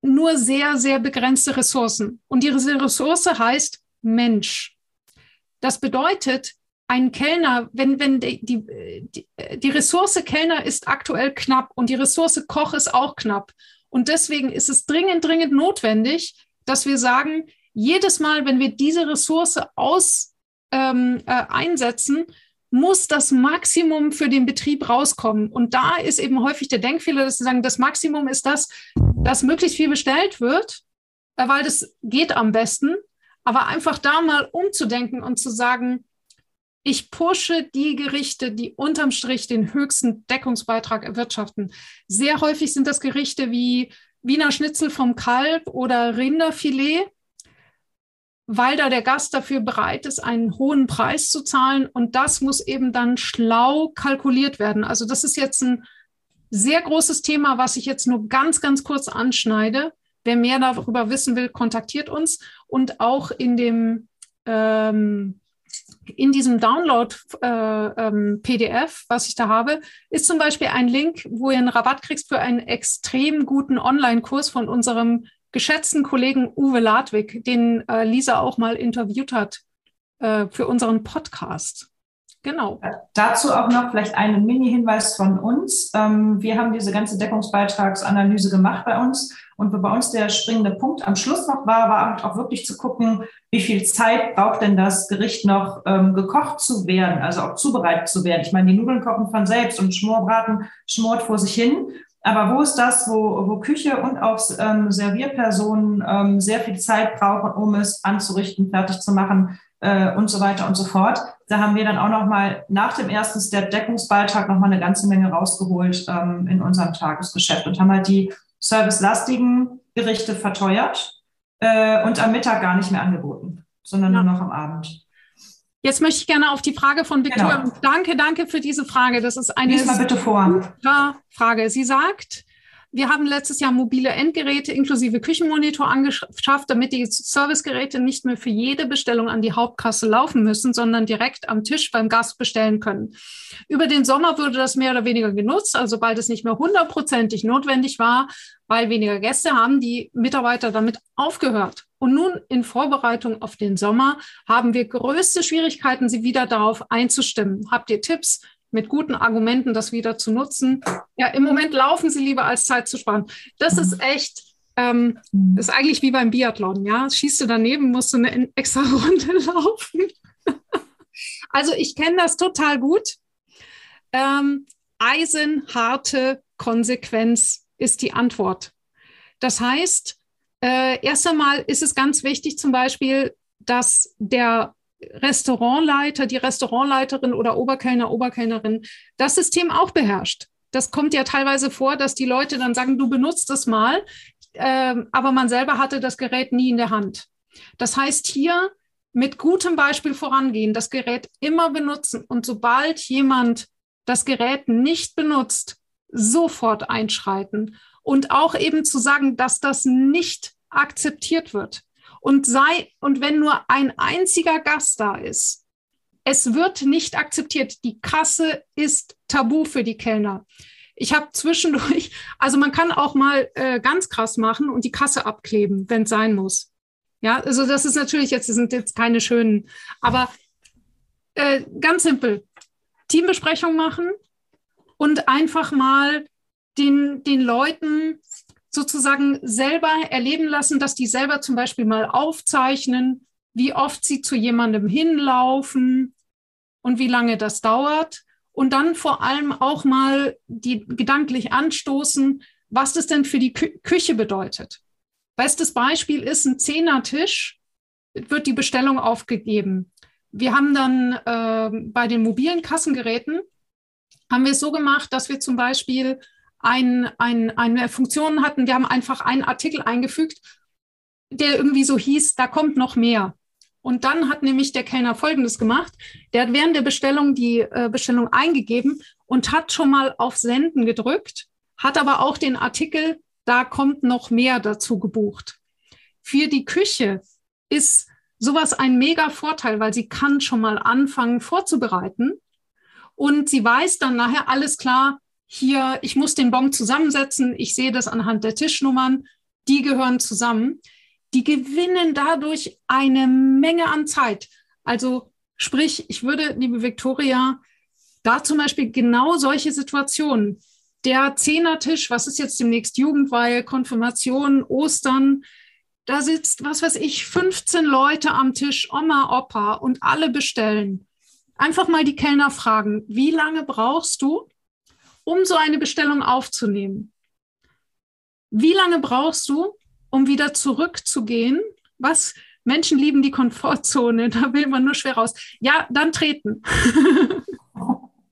nur sehr, sehr begrenzte Ressourcen. Und diese Ressource heißt Mensch. Das bedeutet, ein Kellner, wenn, wenn die, die, die, Ressource Kellner ist aktuell knapp und die Ressource Koch ist auch knapp. Und deswegen ist es dringend, dringend notwendig, dass wir sagen, jedes Mal, wenn wir diese Ressource aus, ähm, äh, einsetzen, muss das Maximum für den Betrieb rauskommen. Und da ist eben häufig der Denkfehler, dass sie sagen, das Maximum ist das, dass möglichst viel bestellt wird, äh, weil das geht am besten. Aber einfach da mal umzudenken und zu sagen, Ich pushe die Gerichte, die unterm Strich den höchsten Deckungsbeitrag erwirtschaften. Sehr häufig sind das Gerichte wie Wiener Schnitzel vom Kalb oder Rinderfilet, weil da der Gast dafür bereit ist, einen hohen Preis zu zahlen. Und das muss eben dann schlau kalkuliert werden. Also das ist jetzt ein sehr großes Thema, was ich jetzt nur ganz, ganz kurz anschneide. Wer mehr darüber wissen will, kontaktiert uns. Und auch in dem ähm, in diesem Download-PDF, äh, ähm, was ich da habe, ist zum Beispiel ein Link, wo ihr einen Rabatt kriegst für einen extrem guten Online-Kurs von unserem geschätzten Kollegen Uwe Ladwig, den äh, Lisa auch mal interviewt hat äh, für unseren Podcast. Genau. Dazu auch noch vielleicht einen Mini-Hinweis von uns. Ähm, wir haben diese ganze Deckungsbeitragsanalyse gemacht bei uns. Und bei uns der springende Punkt am Schluss noch war, war halt auch wirklich zu gucken, wie viel Zeit braucht denn das Gericht noch ähm, gekocht zu werden, also auch zubereitet zu werden. Ich meine, die Nudeln kochen von selbst und Schmorbraten schmort vor sich hin. Aber wo ist das, wo, wo Küche und auch ähm, Servierpersonen ähm, sehr viel Zeit brauchen, um es anzurichten, fertig zu machen äh, und so weiter und so fort? Da haben wir dann auch noch mal nach dem ersten Step Deckungsbeitrag noch mal eine ganze Menge rausgeholt ähm, in unserem Tagesgeschäft und haben halt die servicelastigen Gerichte verteuert äh, und am Mittag gar nicht mehr angeboten, sondern ja. nur noch am Abend. Jetzt möchte ich gerne auf die Frage von Victoria. Genau. Danke, danke für diese Frage. Das ist eine Lies mal bitte vor. Frage. Sie sagt, wir haben letztes Jahr mobile Endgeräte inklusive Küchenmonitor angeschafft, damit die Servicegeräte nicht mehr für jede Bestellung an die Hauptkasse laufen müssen, sondern direkt am Tisch beim Gast bestellen können. Über den Sommer wurde das mehr oder weniger genutzt, also sobald es nicht mehr hundertprozentig notwendig war, weil weniger Gäste haben die Mitarbeiter damit aufgehört. Und nun in Vorbereitung auf den Sommer haben wir größte Schwierigkeiten, sie wieder darauf einzustimmen. Habt ihr Tipps? Mit guten Argumenten das wieder zu nutzen. Ja, im Moment laufen sie lieber, als Zeit zu sparen. Das ist echt, ähm, ist eigentlich wie beim Biathlon, ja. Schießt du daneben, musst du eine extra [laughs] Runde laufen. [laughs] also ich kenne das total gut. Ähm, eisenharte Konsequenz ist die Antwort. Das heißt, äh, erst einmal ist es ganz wichtig zum Beispiel, dass der Restaurantleiter, die Restaurantleiterin oder Oberkellner, Oberkellnerin das System auch beherrscht. Das kommt ja teilweise vor, dass die Leute dann sagen, du benutzt es mal, äh, aber man selber hatte das Gerät nie in der Hand. Das heißt, hier mit gutem Beispiel vorangehen, das Gerät immer benutzen und sobald jemand das Gerät nicht benutzt, sofort einschreiten und auch eben zu sagen, dass das nicht akzeptiert wird und sei, und wenn nur ein einziger Gast da ist, es wird nicht akzeptiert. Die Kasse ist tabu für die Kellner. Ich habe zwischendurch, [laughs] also man kann auch mal äh, ganz krass machen und die Kasse abkleben, wenn es sein muss. Ja, also das ist natürlich jetzt, das sind jetzt keine schönen, aber äh, ganz simpel. Teambesprechung machen und einfach mal den, den Leuten sozusagen selber erleben lassen, dass die selber zum Beispiel mal aufzeichnen, wie oft sie zu jemandem hinlaufen und wie lange das dauert. Und dann vor allem auch mal die gedanklich anstoßen, was das denn für die Kü Küche bedeutet. Bestes Beispiel ist ein Zehnertisch, wird die Bestellung aufgegeben. Wir haben dann äh, bei den mobilen Kassengeräten, haben wir es so gemacht, dass wir zum Beispiel ein, ein, eine Funktion hatten. Wir haben einfach einen Artikel eingefügt, der irgendwie so hieß, da kommt noch mehr. Und dann hat nämlich der Kellner Folgendes gemacht. Der hat während der Bestellung die äh, Bestellung eingegeben und hat schon mal auf Senden gedrückt, hat aber auch den Artikel, da kommt noch mehr dazu gebucht. Für die Küche ist sowas ein mega Vorteil, weil sie kann schon mal anfangen vorzubereiten und sie weiß dann nachher alles klar, hier, ich muss den Bon zusammensetzen, ich sehe das anhand der Tischnummern, die gehören zusammen. Die gewinnen dadurch eine Menge an Zeit. Also sprich, ich würde, liebe Viktoria, da zum Beispiel genau solche Situationen, der Zehnertisch, was ist jetzt demnächst Jugendweihe, Konfirmation, Ostern, da sitzt, was weiß ich, 15 Leute am Tisch, Oma, Opa und alle bestellen. Einfach mal die Kellner fragen, wie lange brauchst du? Um so eine Bestellung aufzunehmen. Wie lange brauchst du, um wieder zurückzugehen? Was, Menschen lieben die Komfortzone, [laughs] da will man nur schwer raus. Ja, dann treten. [laughs]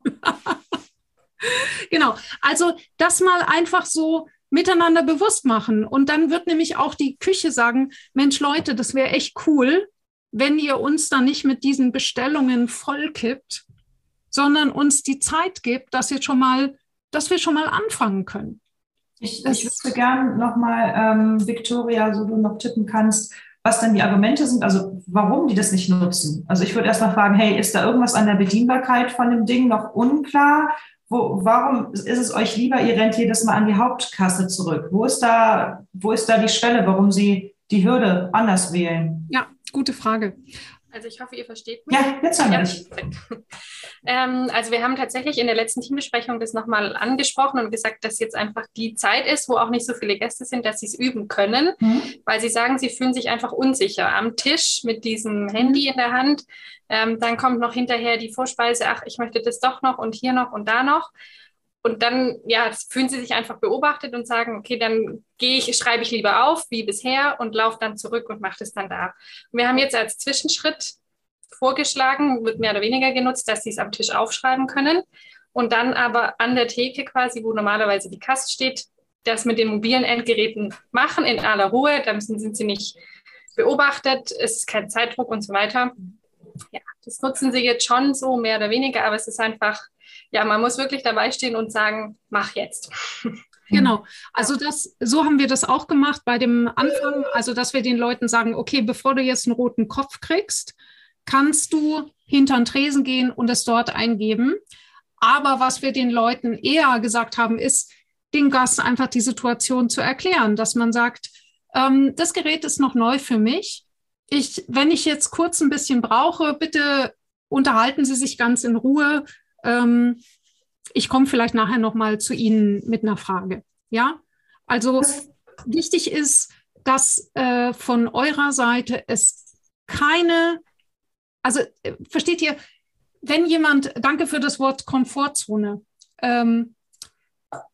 genau. Also das mal einfach so miteinander bewusst machen. Und dann wird nämlich auch die Küche sagen, Mensch Leute, das wäre echt cool, wenn ihr uns da nicht mit diesen Bestellungen vollkippt, sondern uns die Zeit gibt, dass wir schon mal, dass wir schon mal anfangen können. Ich, ich wüsste gern nochmal, ähm, Victoria, so du noch tippen kannst, was denn die Argumente sind, also warum die das nicht nutzen. Also ich würde erstmal fragen, hey, ist da irgendwas an der Bedienbarkeit von dem Ding noch unklar? Wo, warum ist es euch lieber, ihr rennt jedes Mal an die Hauptkasse zurück? Wo ist da, wo ist da die Schwelle, warum sie die Hürde anders wählen? Ja, gute Frage. Also ich hoffe, ihr versteht mich. Ja, jetzt haben wir dich. [laughs] Ähm, also wir haben tatsächlich in der letzten Teambesprechung das nochmal angesprochen und gesagt, dass jetzt einfach die Zeit ist, wo auch nicht so viele Gäste sind, dass sie es üben können, mhm. weil sie sagen, sie fühlen sich einfach unsicher am Tisch mit diesem Handy in der Hand. Ähm, dann kommt noch hinterher die Vorspeise, ach, ich möchte das doch noch und hier noch und da noch. Und dann ja, fühlen sie sich einfach beobachtet und sagen, okay, dann gehe ich, schreibe ich lieber auf wie bisher und laufe dann zurück und mache das dann da. Und wir haben jetzt als Zwischenschritt vorgeschlagen, wird mehr oder weniger genutzt, dass sie es am Tisch aufschreiben können und dann aber an der Theke quasi, wo normalerweise die Kasse steht, das mit den mobilen Endgeräten machen in aller Ruhe. Da müssen, sind sie nicht beobachtet, es ist kein Zeitdruck und so weiter. Ja, das nutzen sie jetzt schon so mehr oder weniger, aber es ist einfach, ja, man muss wirklich dabei stehen und sagen, mach jetzt. [laughs] Genau. Also das, so haben wir das auch gemacht bei dem Anfang. Also, dass wir den Leuten sagen, okay, bevor du jetzt einen roten Kopf kriegst, kannst du hinter den Tresen gehen und es dort eingeben. Aber was wir den Leuten eher gesagt haben, ist, den Gast einfach die Situation zu erklären, dass man sagt, ähm, das Gerät ist noch neu für mich. Ich, wenn ich jetzt kurz ein bisschen brauche, bitte unterhalten Sie sich ganz in Ruhe. Ähm, ich komme vielleicht nachher noch mal zu Ihnen mit einer Frage. Ja, also wichtig ist, dass äh, von eurer Seite es keine also äh, versteht ihr, wenn jemand, danke für das Wort Komfortzone, ähm,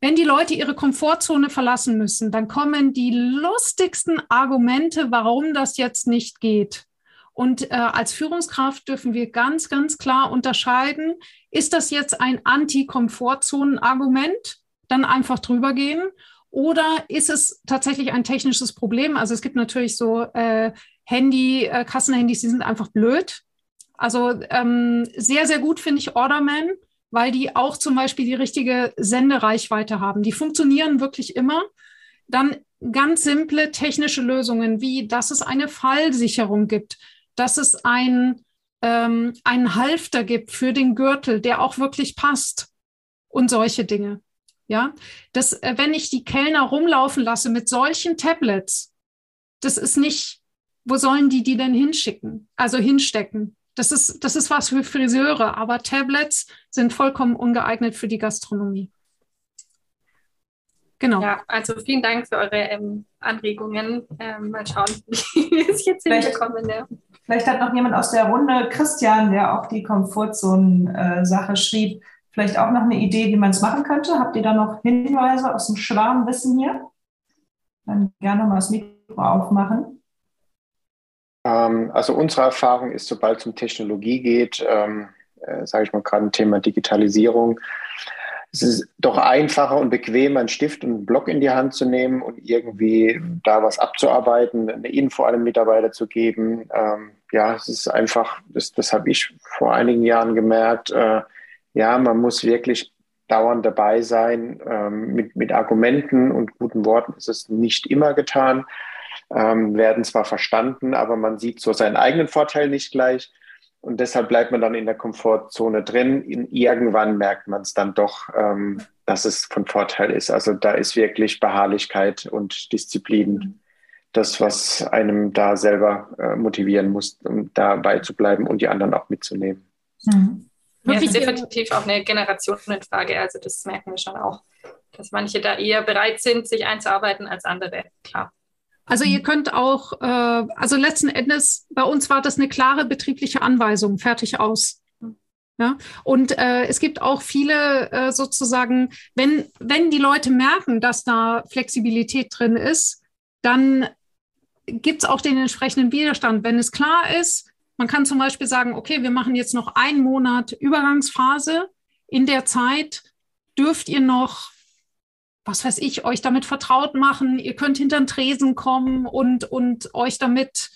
wenn die Leute ihre Komfortzone verlassen müssen, dann kommen die lustigsten Argumente, warum das jetzt nicht geht. Und äh, als Führungskraft dürfen wir ganz, ganz klar unterscheiden, ist das jetzt ein Anti-Komfortzonen-Argument, dann einfach drüber gehen, oder ist es tatsächlich ein technisches Problem? Also es gibt natürlich so äh, Handy, äh, Kassenhandys, die sind einfach blöd. Also ähm, sehr, sehr gut finde ich Orderman, weil die auch zum Beispiel die richtige Sendereichweite haben. Die funktionieren wirklich immer. Dann ganz simple technische Lösungen, wie dass es eine Fallsicherung gibt, dass es ein, ähm, einen Halfter gibt für den Gürtel, der auch wirklich passt und solche Dinge. Ja, das, äh, wenn ich die Kellner rumlaufen lasse mit solchen Tablets, das ist nicht, wo sollen die die denn hinschicken? Also hinstecken? Das ist, das ist was für Friseure, aber Tablets sind vollkommen ungeeignet für die Gastronomie. Genau. Ja, also vielen Dank für eure ähm, Anregungen. Ähm, mal schauen, [laughs] wie wir es jetzt hinbekommen. Vielleicht hat noch jemand aus der Runde, Christian, der auch die Komfortzonen-Sache schrieb, vielleicht auch noch eine Idee, wie man es machen könnte. Habt ihr da noch Hinweise aus dem Schwarmwissen hier? Dann gerne mal das Mikro aufmachen. Ähm, also unsere Erfahrung ist, sobald es um Technologie geht, ähm, äh, sage ich mal gerade ein Thema Digitalisierung, es ist doch einfacher und bequemer, einen Stift und einen Block in die Hand zu nehmen und irgendwie da was abzuarbeiten, eine Info einem Mitarbeiter zu geben. Ähm, ja, es ist einfach, das, das habe ich vor einigen Jahren gemerkt. Äh, ja, man muss wirklich dauernd dabei sein. Ähm, mit, mit Argumenten und guten Worten ist es nicht immer getan ähm, werden zwar verstanden, aber man sieht so seinen eigenen Vorteil nicht gleich. Und deshalb bleibt man dann in der Komfortzone drin. In, irgendwann merkt man es dann doch, ähm, dass es von Vorteil ist. Also da ist wirklich Beharrlichkeit und Disziplin das, was einem da selber äh, motivieren muss, um dabei zu bleiben und die anderen auch mitzunehmen. Mhm. Ja, das ist definitiv auch eine Generationenfrage. Also das merken wir schon auch, dass manche da eher bereit sind, sich einzuarbeiten als andere. Klar. Also ihr mhm. könnt auch, äh, also letzten Endes, bei uns war das eine klare betriebliche Anweisung, fertig aus. Ja, und äh, es gibt auch viele äh, sozusagen, wenn, wenn die Leute merken, dass da Flexibilität drin ist, dann gibt es auch den entsprechenden Widerstand. Wenn es klar ist, man kann zum Beispiel sagen, okay, wir machen jetzt noch einen Monat Übergangsphase. In der Zeit dürft ihr noch, was weiß ich, euch damit vertraut machen. Ihr könnt hinter den Tresen kommen und, und euch damit,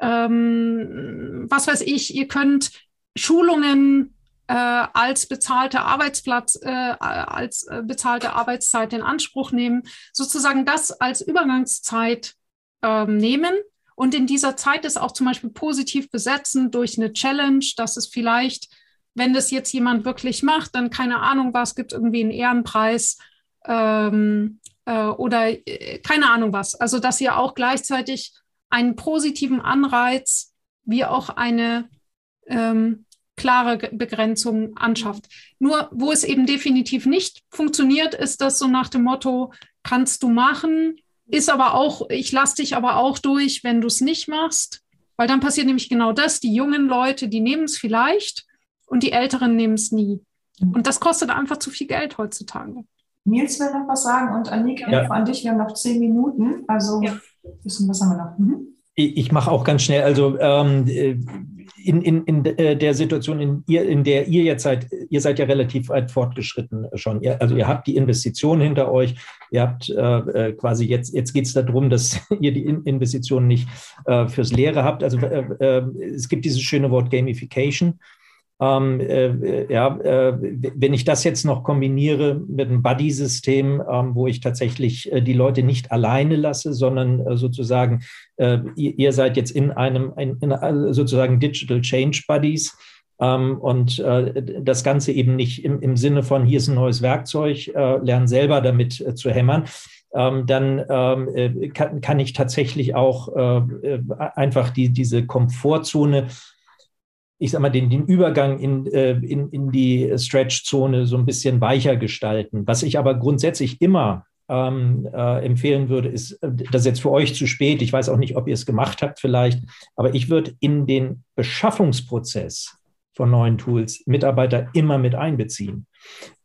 ähm, was weiß ich, ihr könnt Schulungen äh, als bezahlte Arbeitsplatz, äh, als äh, bezahlte Arbeitszeit in Anspruch nehmen, sozusagen das als Übergangszeit ähm, nehmen und in dieser Zeit ist auch zum Beispiel positiv besetzen durch eine Challenge, dass es vielleicht, wenn das jetzt jemand wirklich macht, dann keine Ahnung was, gibt irgendwie einen Ehrenpreis ähm, äh, oder äh, keine Ahnung was. Also dass ihr auch gleichzeitig einen positiven Anreiz wie auch eine ähm, klare Begrenzung anschafft. Nur wo es eben definitiv nicht funktioniert, ist das so nach dem Motto, kannst du machen, ist aber auch, ich lasse dich aber auch durch, wenn du es nicht machst, weil dann passiert nämlich genau das. Die jungen Leute, die nehmen es vielleicht und die Älteren nehmen es nie. Mhm. Und das kostet einfach zu viel Geld heutzutage. Nils will noch was sagen und Annik, ja. an dich, wir haben noch zehn Minuten. Also, ja. wissen, was haben wir noch? Mhm. Ich mache auch ganz schnell. Also ähm, in, in, in äh, der Situation, in, ihr, in der ihr jetzt seid, ihr seid ja relativ weit fortgeschritten schon. Ihr, also ihr habt die Investitionen hinter euch. Ihr habt äh, äh quasi jetzt, jetzt geht es darum, dass [laughs] ihr die Investitionen nicht äh, fürs Leere habt. Also äh, äh, es gibt dieses schöne Wort Gamification. Ähm, äh, ja, äh, wenn ich das jetzt noch kombiniere mit einem Buddy-System, ähm, wo ich tatsächlich äh, die Leute nicht alleine lasse, sondern äh, sozusagen, äh, ihr, ihr, seid jetzt in einem, in, in, äh, sozusagen Digital Change Buddies. Ähm, und das Ganze eben nicht im, im, Sinne von, hier ist ein neues Werkzeug, lernen selber damit zu hämmern, ähm, dann ähm, kann, kann, ich tatsächlich auch äh, einfach die, diese Komfortzone ich sag mal, den, den Übergang in, äh, in, in die Stretch-Zone so ein bisschen weicher gestalten. Was ich aber grundsätzlich immer ähm, äh, empfehlen würde, ist, äh, das ist jetzt für euch zu spät. Ich weiß auch nicht, ob ihr es gemacht habt vielleicht, aber ich würde in den Beschaffungsprozess von neuen Tools Mitarbeiter immer mit einbeziehen.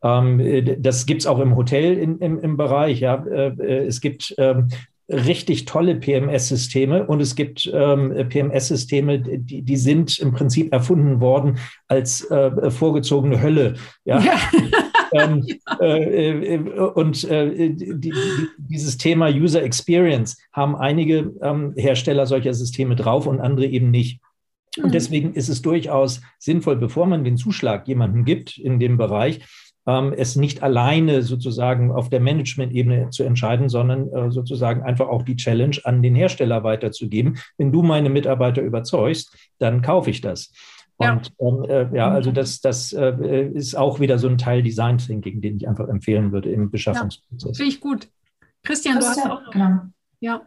Ähm, äh, das gibt es auch im Hotel in, im, im Bereich. Ja. Äh, es gibt ähm, richtig tolle PMS-Systeme und es gibt ähm, PMS-Systeme, die, die sind im Prinzip erfunden worden als äh, vorgezogene Hölle. Ja. ja. [laughs] ähm, äh, äh, und äh, die, die, dieses Thema User Experience haben einige ähm, Hersteller solcher Systeme drauf und andere eben nicht. Und mhm. deswegen ist es durchaus sinnvoll, bevor man den Zuschlag jemandem gibt in dem Bereich, ähm, es nicht alleine sozusagen auf der Management-Ebene zu entscheiden, sondern äh, sozusagen einfach auch die Challenge an den Hersteller weiterzugeben. Wenn du meine Mitarbeiter überzeugst, dann kaufe ich das. Und ja, ähm, äh, ja also das, das äh, ist auch wieder so ein Teil Design Thinking, den ich einfach empfehlen würde im Beschaffungsprozess. Ja, Finde ich gut. Christian, du hast auch noch. Genau. Ja.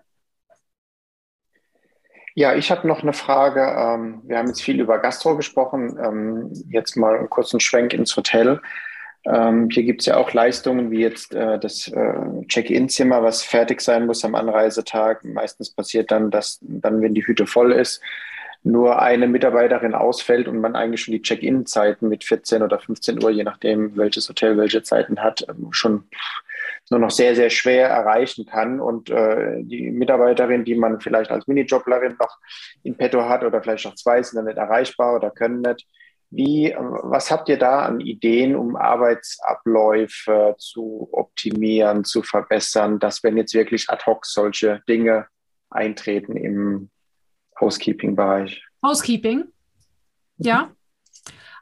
Ja, ich habe noch eine Frage. Ähm, wir haben jetzt viel über Gastro gesprochen. Ähm, jetzt mal einen kurzen Schwenk ins Hotel. Ähm, hier gibt es ja auch Leistungen wie jetzt äh, das äh, Check-in-Zimmer, was fertig sein muss am Anreisetag. Meistens passiert dann, dass dann, wenn die Hütte voll ist, nur eine Mitarbeiterin ausfällt und man eigentlich schon die Check-in-Zeiten mit 14 oder 15 Uhr, je nachdem, welches Hotel welche Zeiten hat, ähm, schon nur noch sehr, sehr schwer erreichen kann. Und äh, die Mitarbeiterin, die man vielleicht als Minijoblerin noch in petto hat oder vielleicht noch zwei, sind dann nicht erreichbar oder können nicht wie, was habt ihr da an Ideen, um Arbeitsabläufe zu optimieren, zu verbessern, dass wenn jetzt wirklich ad hoc solche Dinge eintreten im Housekeeping-Bereich? Housekeeping? Ja.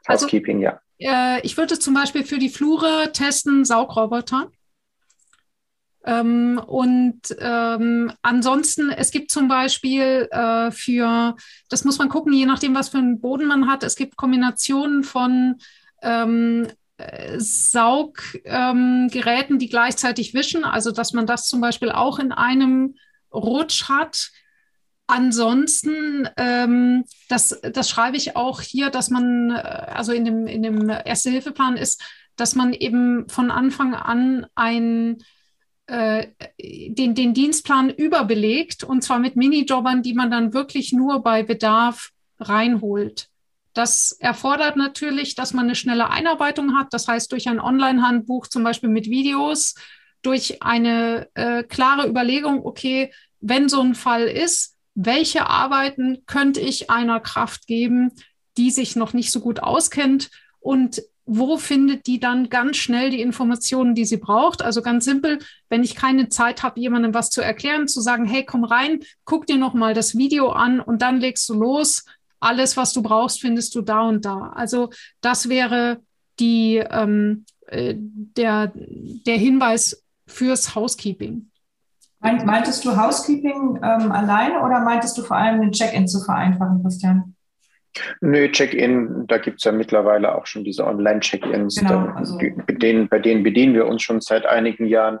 Also, Housekeeping, ja. Äh, ich würde zum Beispiel für die Flure testen Saugroboter. Ähm, und ähm, ansonsten, es gibt zum Beispiel äh, für, das muss man gucken, je nachdem, was für einen Boden man hat, es gibt Kombinationen von ähm, äh, Sauggeräten, die gleichzeitig wischen, also dass man das zum Beispiel auch in einem Rutsch hat. Ansonsten, ähm, das, das schreibe ich auch hier, dass man, äh, also in dem, in dem Erste-Hilfe-Plan ist, dass man eben von Anfang an ein äh, den, den Dienstplan überbelegt und zwar mit Minijobbern, die man dann wirklich nur bei Bedarf reinholt. Das erfordert natürlich, dass man eine schnelle Einarbeitung hat, das heißt durch ein Online-Handbuch zum Beispiel mit Videos, durch eine äh, klare Überlegung, okay, wenn so ein Fall ist, welche Arbeiten könnte ich einer Kraft geben, die sich noch nicht so gut auskennt und wo findet die dann ganz schnell die Informationen, die sie braucht? Also ganz simpel, wenn ich keine Zeit habe, jemandem was zu erklären, zu sagen, hey, komm rein, guck dir noch mal das Video an und dann legst du los. Alles, was du brauchst, findest du da und da. Also das wäre die, ähm, äh, der, der Hinweis fürs Housekeeping. Meintest du Housekeeping ähm, alleine oder meintest du vor allem den Check-in zu vereinfachen, Christian? Nö, Check-in, da gibt es ja mittlerweile auch schon diese Online-Check-ins. Genau, also bei, denen, bei denen bedienen wir uns schon seit einigen Jahren.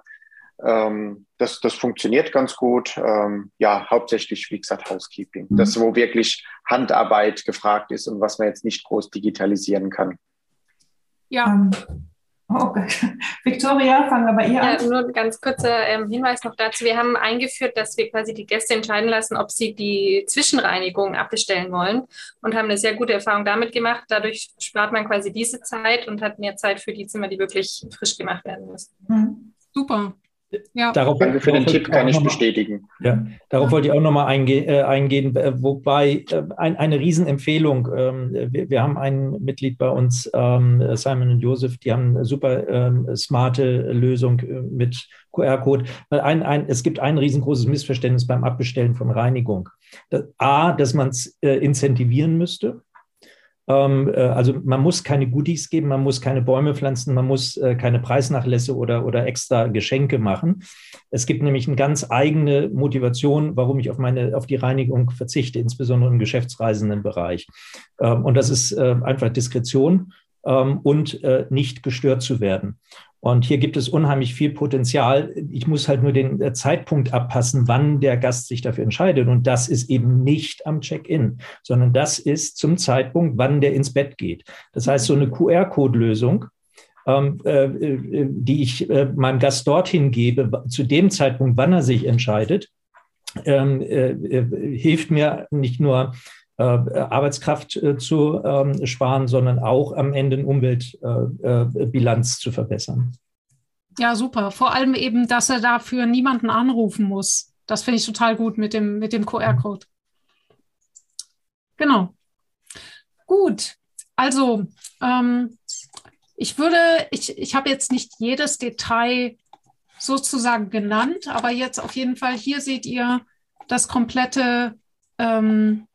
Ähm, das, das funktioniert ganz gut. Ähm, ja, hauptsächlich, wie gesagt, Housekeeping. Mhm. Das, wo wirklich Handarbeit gefragt ist und was man jetzt nicht groß digitalisieren kann. Ja. Oh, Victoria, fangen wir bei ihr an. Ja, nur ein ganz kurzer ähm, Hinweis noch dazu. Wir haben eingeführt, dass wir quasi die Gäste entscheiden lassen, ob sie die Zwischenreinigung abbestellen wollen und haben eine sehr gute Erfahrung damit gemacht. Dadurch spart man quasi diese Zeit und hat mehr Zeit für die Zimmer, die wirklich frisch gemacht werden müssen. Mhm. Super. Ja. Darauf, Danke für den Tipp, kann ich bestätigen. Ja, darauf wollte ich auch nochmal einge äh, eingehen, äh, wobei äh, ein, eine Riesenempfehlung, ähm, wir, wir, haben ein Mitglied bei uns, ähm, Simon und Joseph, die haben eine super ähm, smarte Lösung äh, mit QR-Code. Ein, ein, es gibt ein riesengroßes Missverständnis beim Abbestellen von Reinigung. A, dass man es äh, incentivieren müsste. Ähm, äh, also man muss keine Goodies geben, man muss keine Bäume pflanzen, man muss äh, keine Preisnachlässe oder, oder extra Geschenke machen. Es gibt nämlich eine ganz eigene Motivation, warum ich auf, meine, auf die Reinigung verzichte, insbesondere im Geschäftsreisendenbereich. Ähm, und das ist äh, einfach Diskretion ähm, und nicht gestört zu werden. Und hier gibt es unheimlich viel Potenzial. Ich muss halt nur den äh, Zeitpunkt abpassen, wann der Gast sich dafür entscheidet. Und das ist eben nicht am Check-in, sondern das ist zum Zeitpunkt, wann der ins Bett geht. Das heißt, so eine QR-Code-Lösung, ähm, äh, äh, die ich äh, meinem Gast dorthin gebe, zu dem Zeitpunkt, wann er sich entscheidet, ähm, äh, äh, hilft mir nicht nur äh, Arbeitskraft äh, zu ähm, sparen, sondern auch am Ende eine Umweltbilanz äh, zu verbessern. Ja, super. Vor allem eben, dass er dafür niemanden anrufen muss. Das finde ich total gut mit dem, mit dem QR-Code. Genau. Gut. Also, ähm, ich würde, ich, ich habe jetzt nicht jedes Detail sozusagen genannt, aber jetzt auf jeden Fall hier seht ihr das komplette ähm,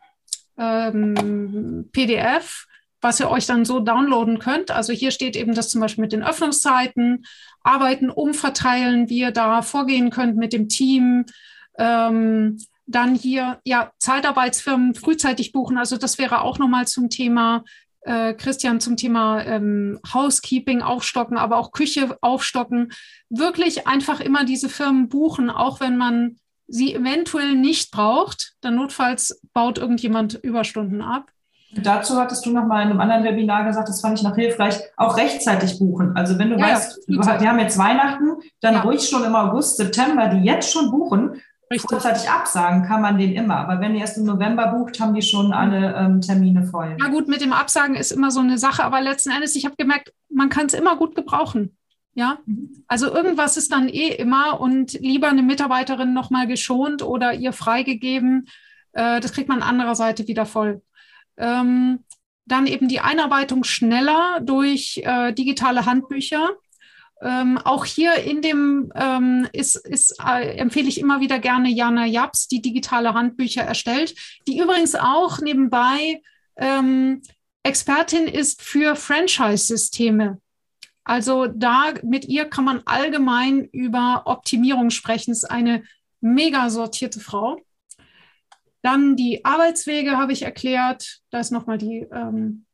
ähm, PDF, was ihr euch dann so downloaden könnt. Also hier steht eben das zum Beispiel mit den Öffnungszeiten, Arbeiten umverteilen, wie ihr da vorgehen könnt mit dem Team. Ähm, dann hier, ja, Zeitarbeitsfirmen frühzeitig buchen. Also das wäre auch nochmal zum Thema, äh, Christian, zum Thema ähm, Housekeeping aufstocken, aber auch Küche aufstocken. Wirklich einfach immer diese Firmen buchen, auch wenn man sie eventuell nicht braucht, dann notfalls baut irgendjemand Überstunden ab. Dazu hattest du noch mal in einem anderen Webinar gesagt, das fand ich noch hilfreich, auch rechtzeitig buchen. Also wenn du ja, weißt, wir haben jetzt Weihnachten, dann ja. ruhig schon im August, September, die jetzt schon buchen, Richtig. Kurzzeitig absagen kann man den immer, aber wenn ihr erst im November bucht, haben die schon alle ähm, Termine voll. Ja gut, mit dem Absagen ist immer so eine Sache, aber letzten Endes, ich habe gemerkt, man kann es immer gut gebrauchen. Ja, mhm. also irgendwas ist dann eh immer und lieber eine Mitarbeiterin nochmal geschont oder ihr freigegeben. Äh, das kriegt man andererseits wieder voll. Ähm, dann eben die Einarbeitung schneller durch äh, digitale Handbücher. Ähm, auch hier in dem ähm, ist, ist äh, empfehle ich immer wieder gerne Jana Japs, die digitale Handbücher erstellt, die übrigens auch nebenbei ähm, Expertin ist für Franchise-Systeme. Also da mit ihr kann man allgemein über Optimierung sprechen. ist eine mega sortierte Frau. Dann die Arbeitswege habe ich erklärt. Da ist nochmal die, ähm,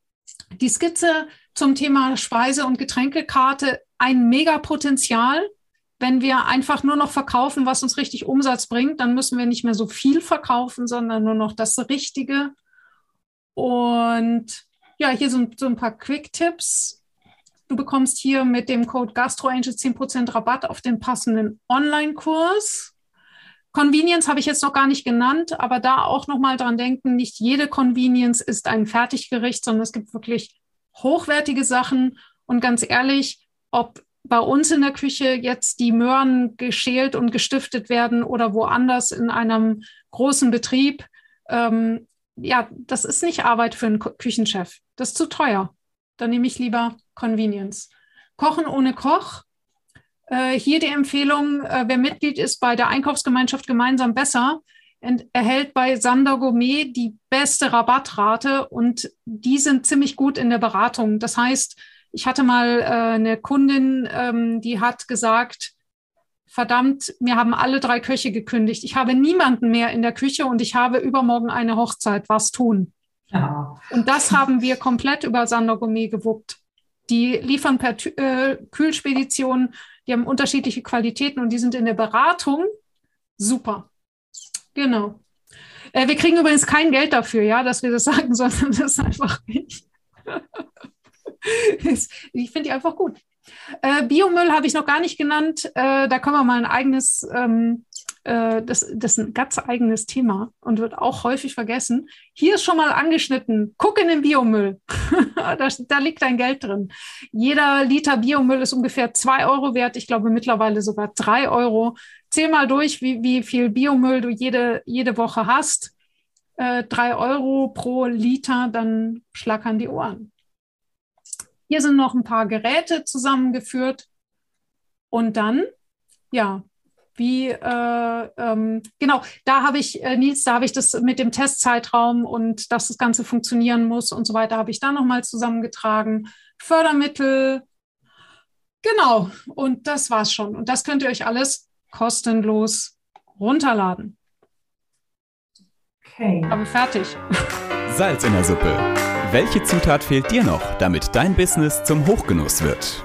die Skizze zum Thema Speise- und Getränkekarte. Ein mega Potenzial. Wenn wir einfach nur noch verkaufen, was uns richtig Umsatz bringt, dann müssen wir nicht mehr so viel verkaufen, sondern nur noch das Richtige. Und ja, hier sind so ein paar Quick-Tipps Du bekommst hier mit dem Code GastroAngel 10% Rabatt auf den passenden Online-Kurs. Convenience habe ich jetzt noch gar nicht genannt, aber da auch nochmal dran denken, nicht jede Convenience ist ein Fertiggericht, sondern es gibt wirklich hochwertige Sachen. Und ganz ehrlich, ob bei uns in der Küche jetzt die Möhren geschält und gestiftet werden oder woanders in einem großen Betrieb, ähm, ja, das ist nicht Arbeit für einen Küchenchef. Das ist zu teuer. Dann nehme ich lieber Convenience. Kochen ohne Koch. Äh, hier die Empfehlung, äh, wer Mitglied ist bei der Einkaufsgemeinschaft gemeinsam besser, erhält bei Sander Gourmet die beste Rabattrate und die sind ziemlich gut in der Beratung. Das heißt, ich hatte mal äh, eine Kundin, ähm, die hat gesagt, verdammt, mir haben alle drei Köche gekündigt. Ich habe niemanden mehr in der Küche und ich habe übermorgen eine Hochzeit. Was tun? Ja. Und das haben wir komplett über Sander Gourmet gewuppt. Die liefern per äh, Kühlspedition, die haben unterschiedliche Qualitäten und die sind in der Beratung super. Genau. Äh, wir kriegen übrigens kein Geld dafür, ja, dass wir das sagen, [laughs] sondern das ist einfach nicht. [laughs] ich finde die einfach gut. Äh, Biomüll habe ich noch gar nicht genannt. Äh, da können wir mal ein eigenes, ähm, äh, das, das ist ein ganz eigenes Thema und wird auch häufig vergessen. Hier ist schon mal angeschnitten. Guck in den Biomüll. [laughs] da, da, liegt dein Geld drin. Jeder Liter Biomüll ist ungefähr zwei Euro wert. Ich glaube mittlerweile sogar drei Euro. Zähl mal durch, wie, wie viel Biomüll du jede, jede Woche hast. Äh, drei Euro pro Liter, dann schlackern die Ohren. Hier sind noch ein paar Geräte zusammengeführt. Und dann, ja, wie, äh, ähm, genau, da habe ich, äh, Nils, da habe ich das mit dem Testzeitraum und dass das Ganze funktionieren muss und so weiter, habe ich da nochmal zusammengetragen. Fördermittel, genau, und das war's schon. Und das könnt ihr euch alles kostenlos runterladen. Okay. Aber fertig. Salz in der Suppe welche Zutat fehlt dir noch, damit dein Business zum Hochgenuss wird?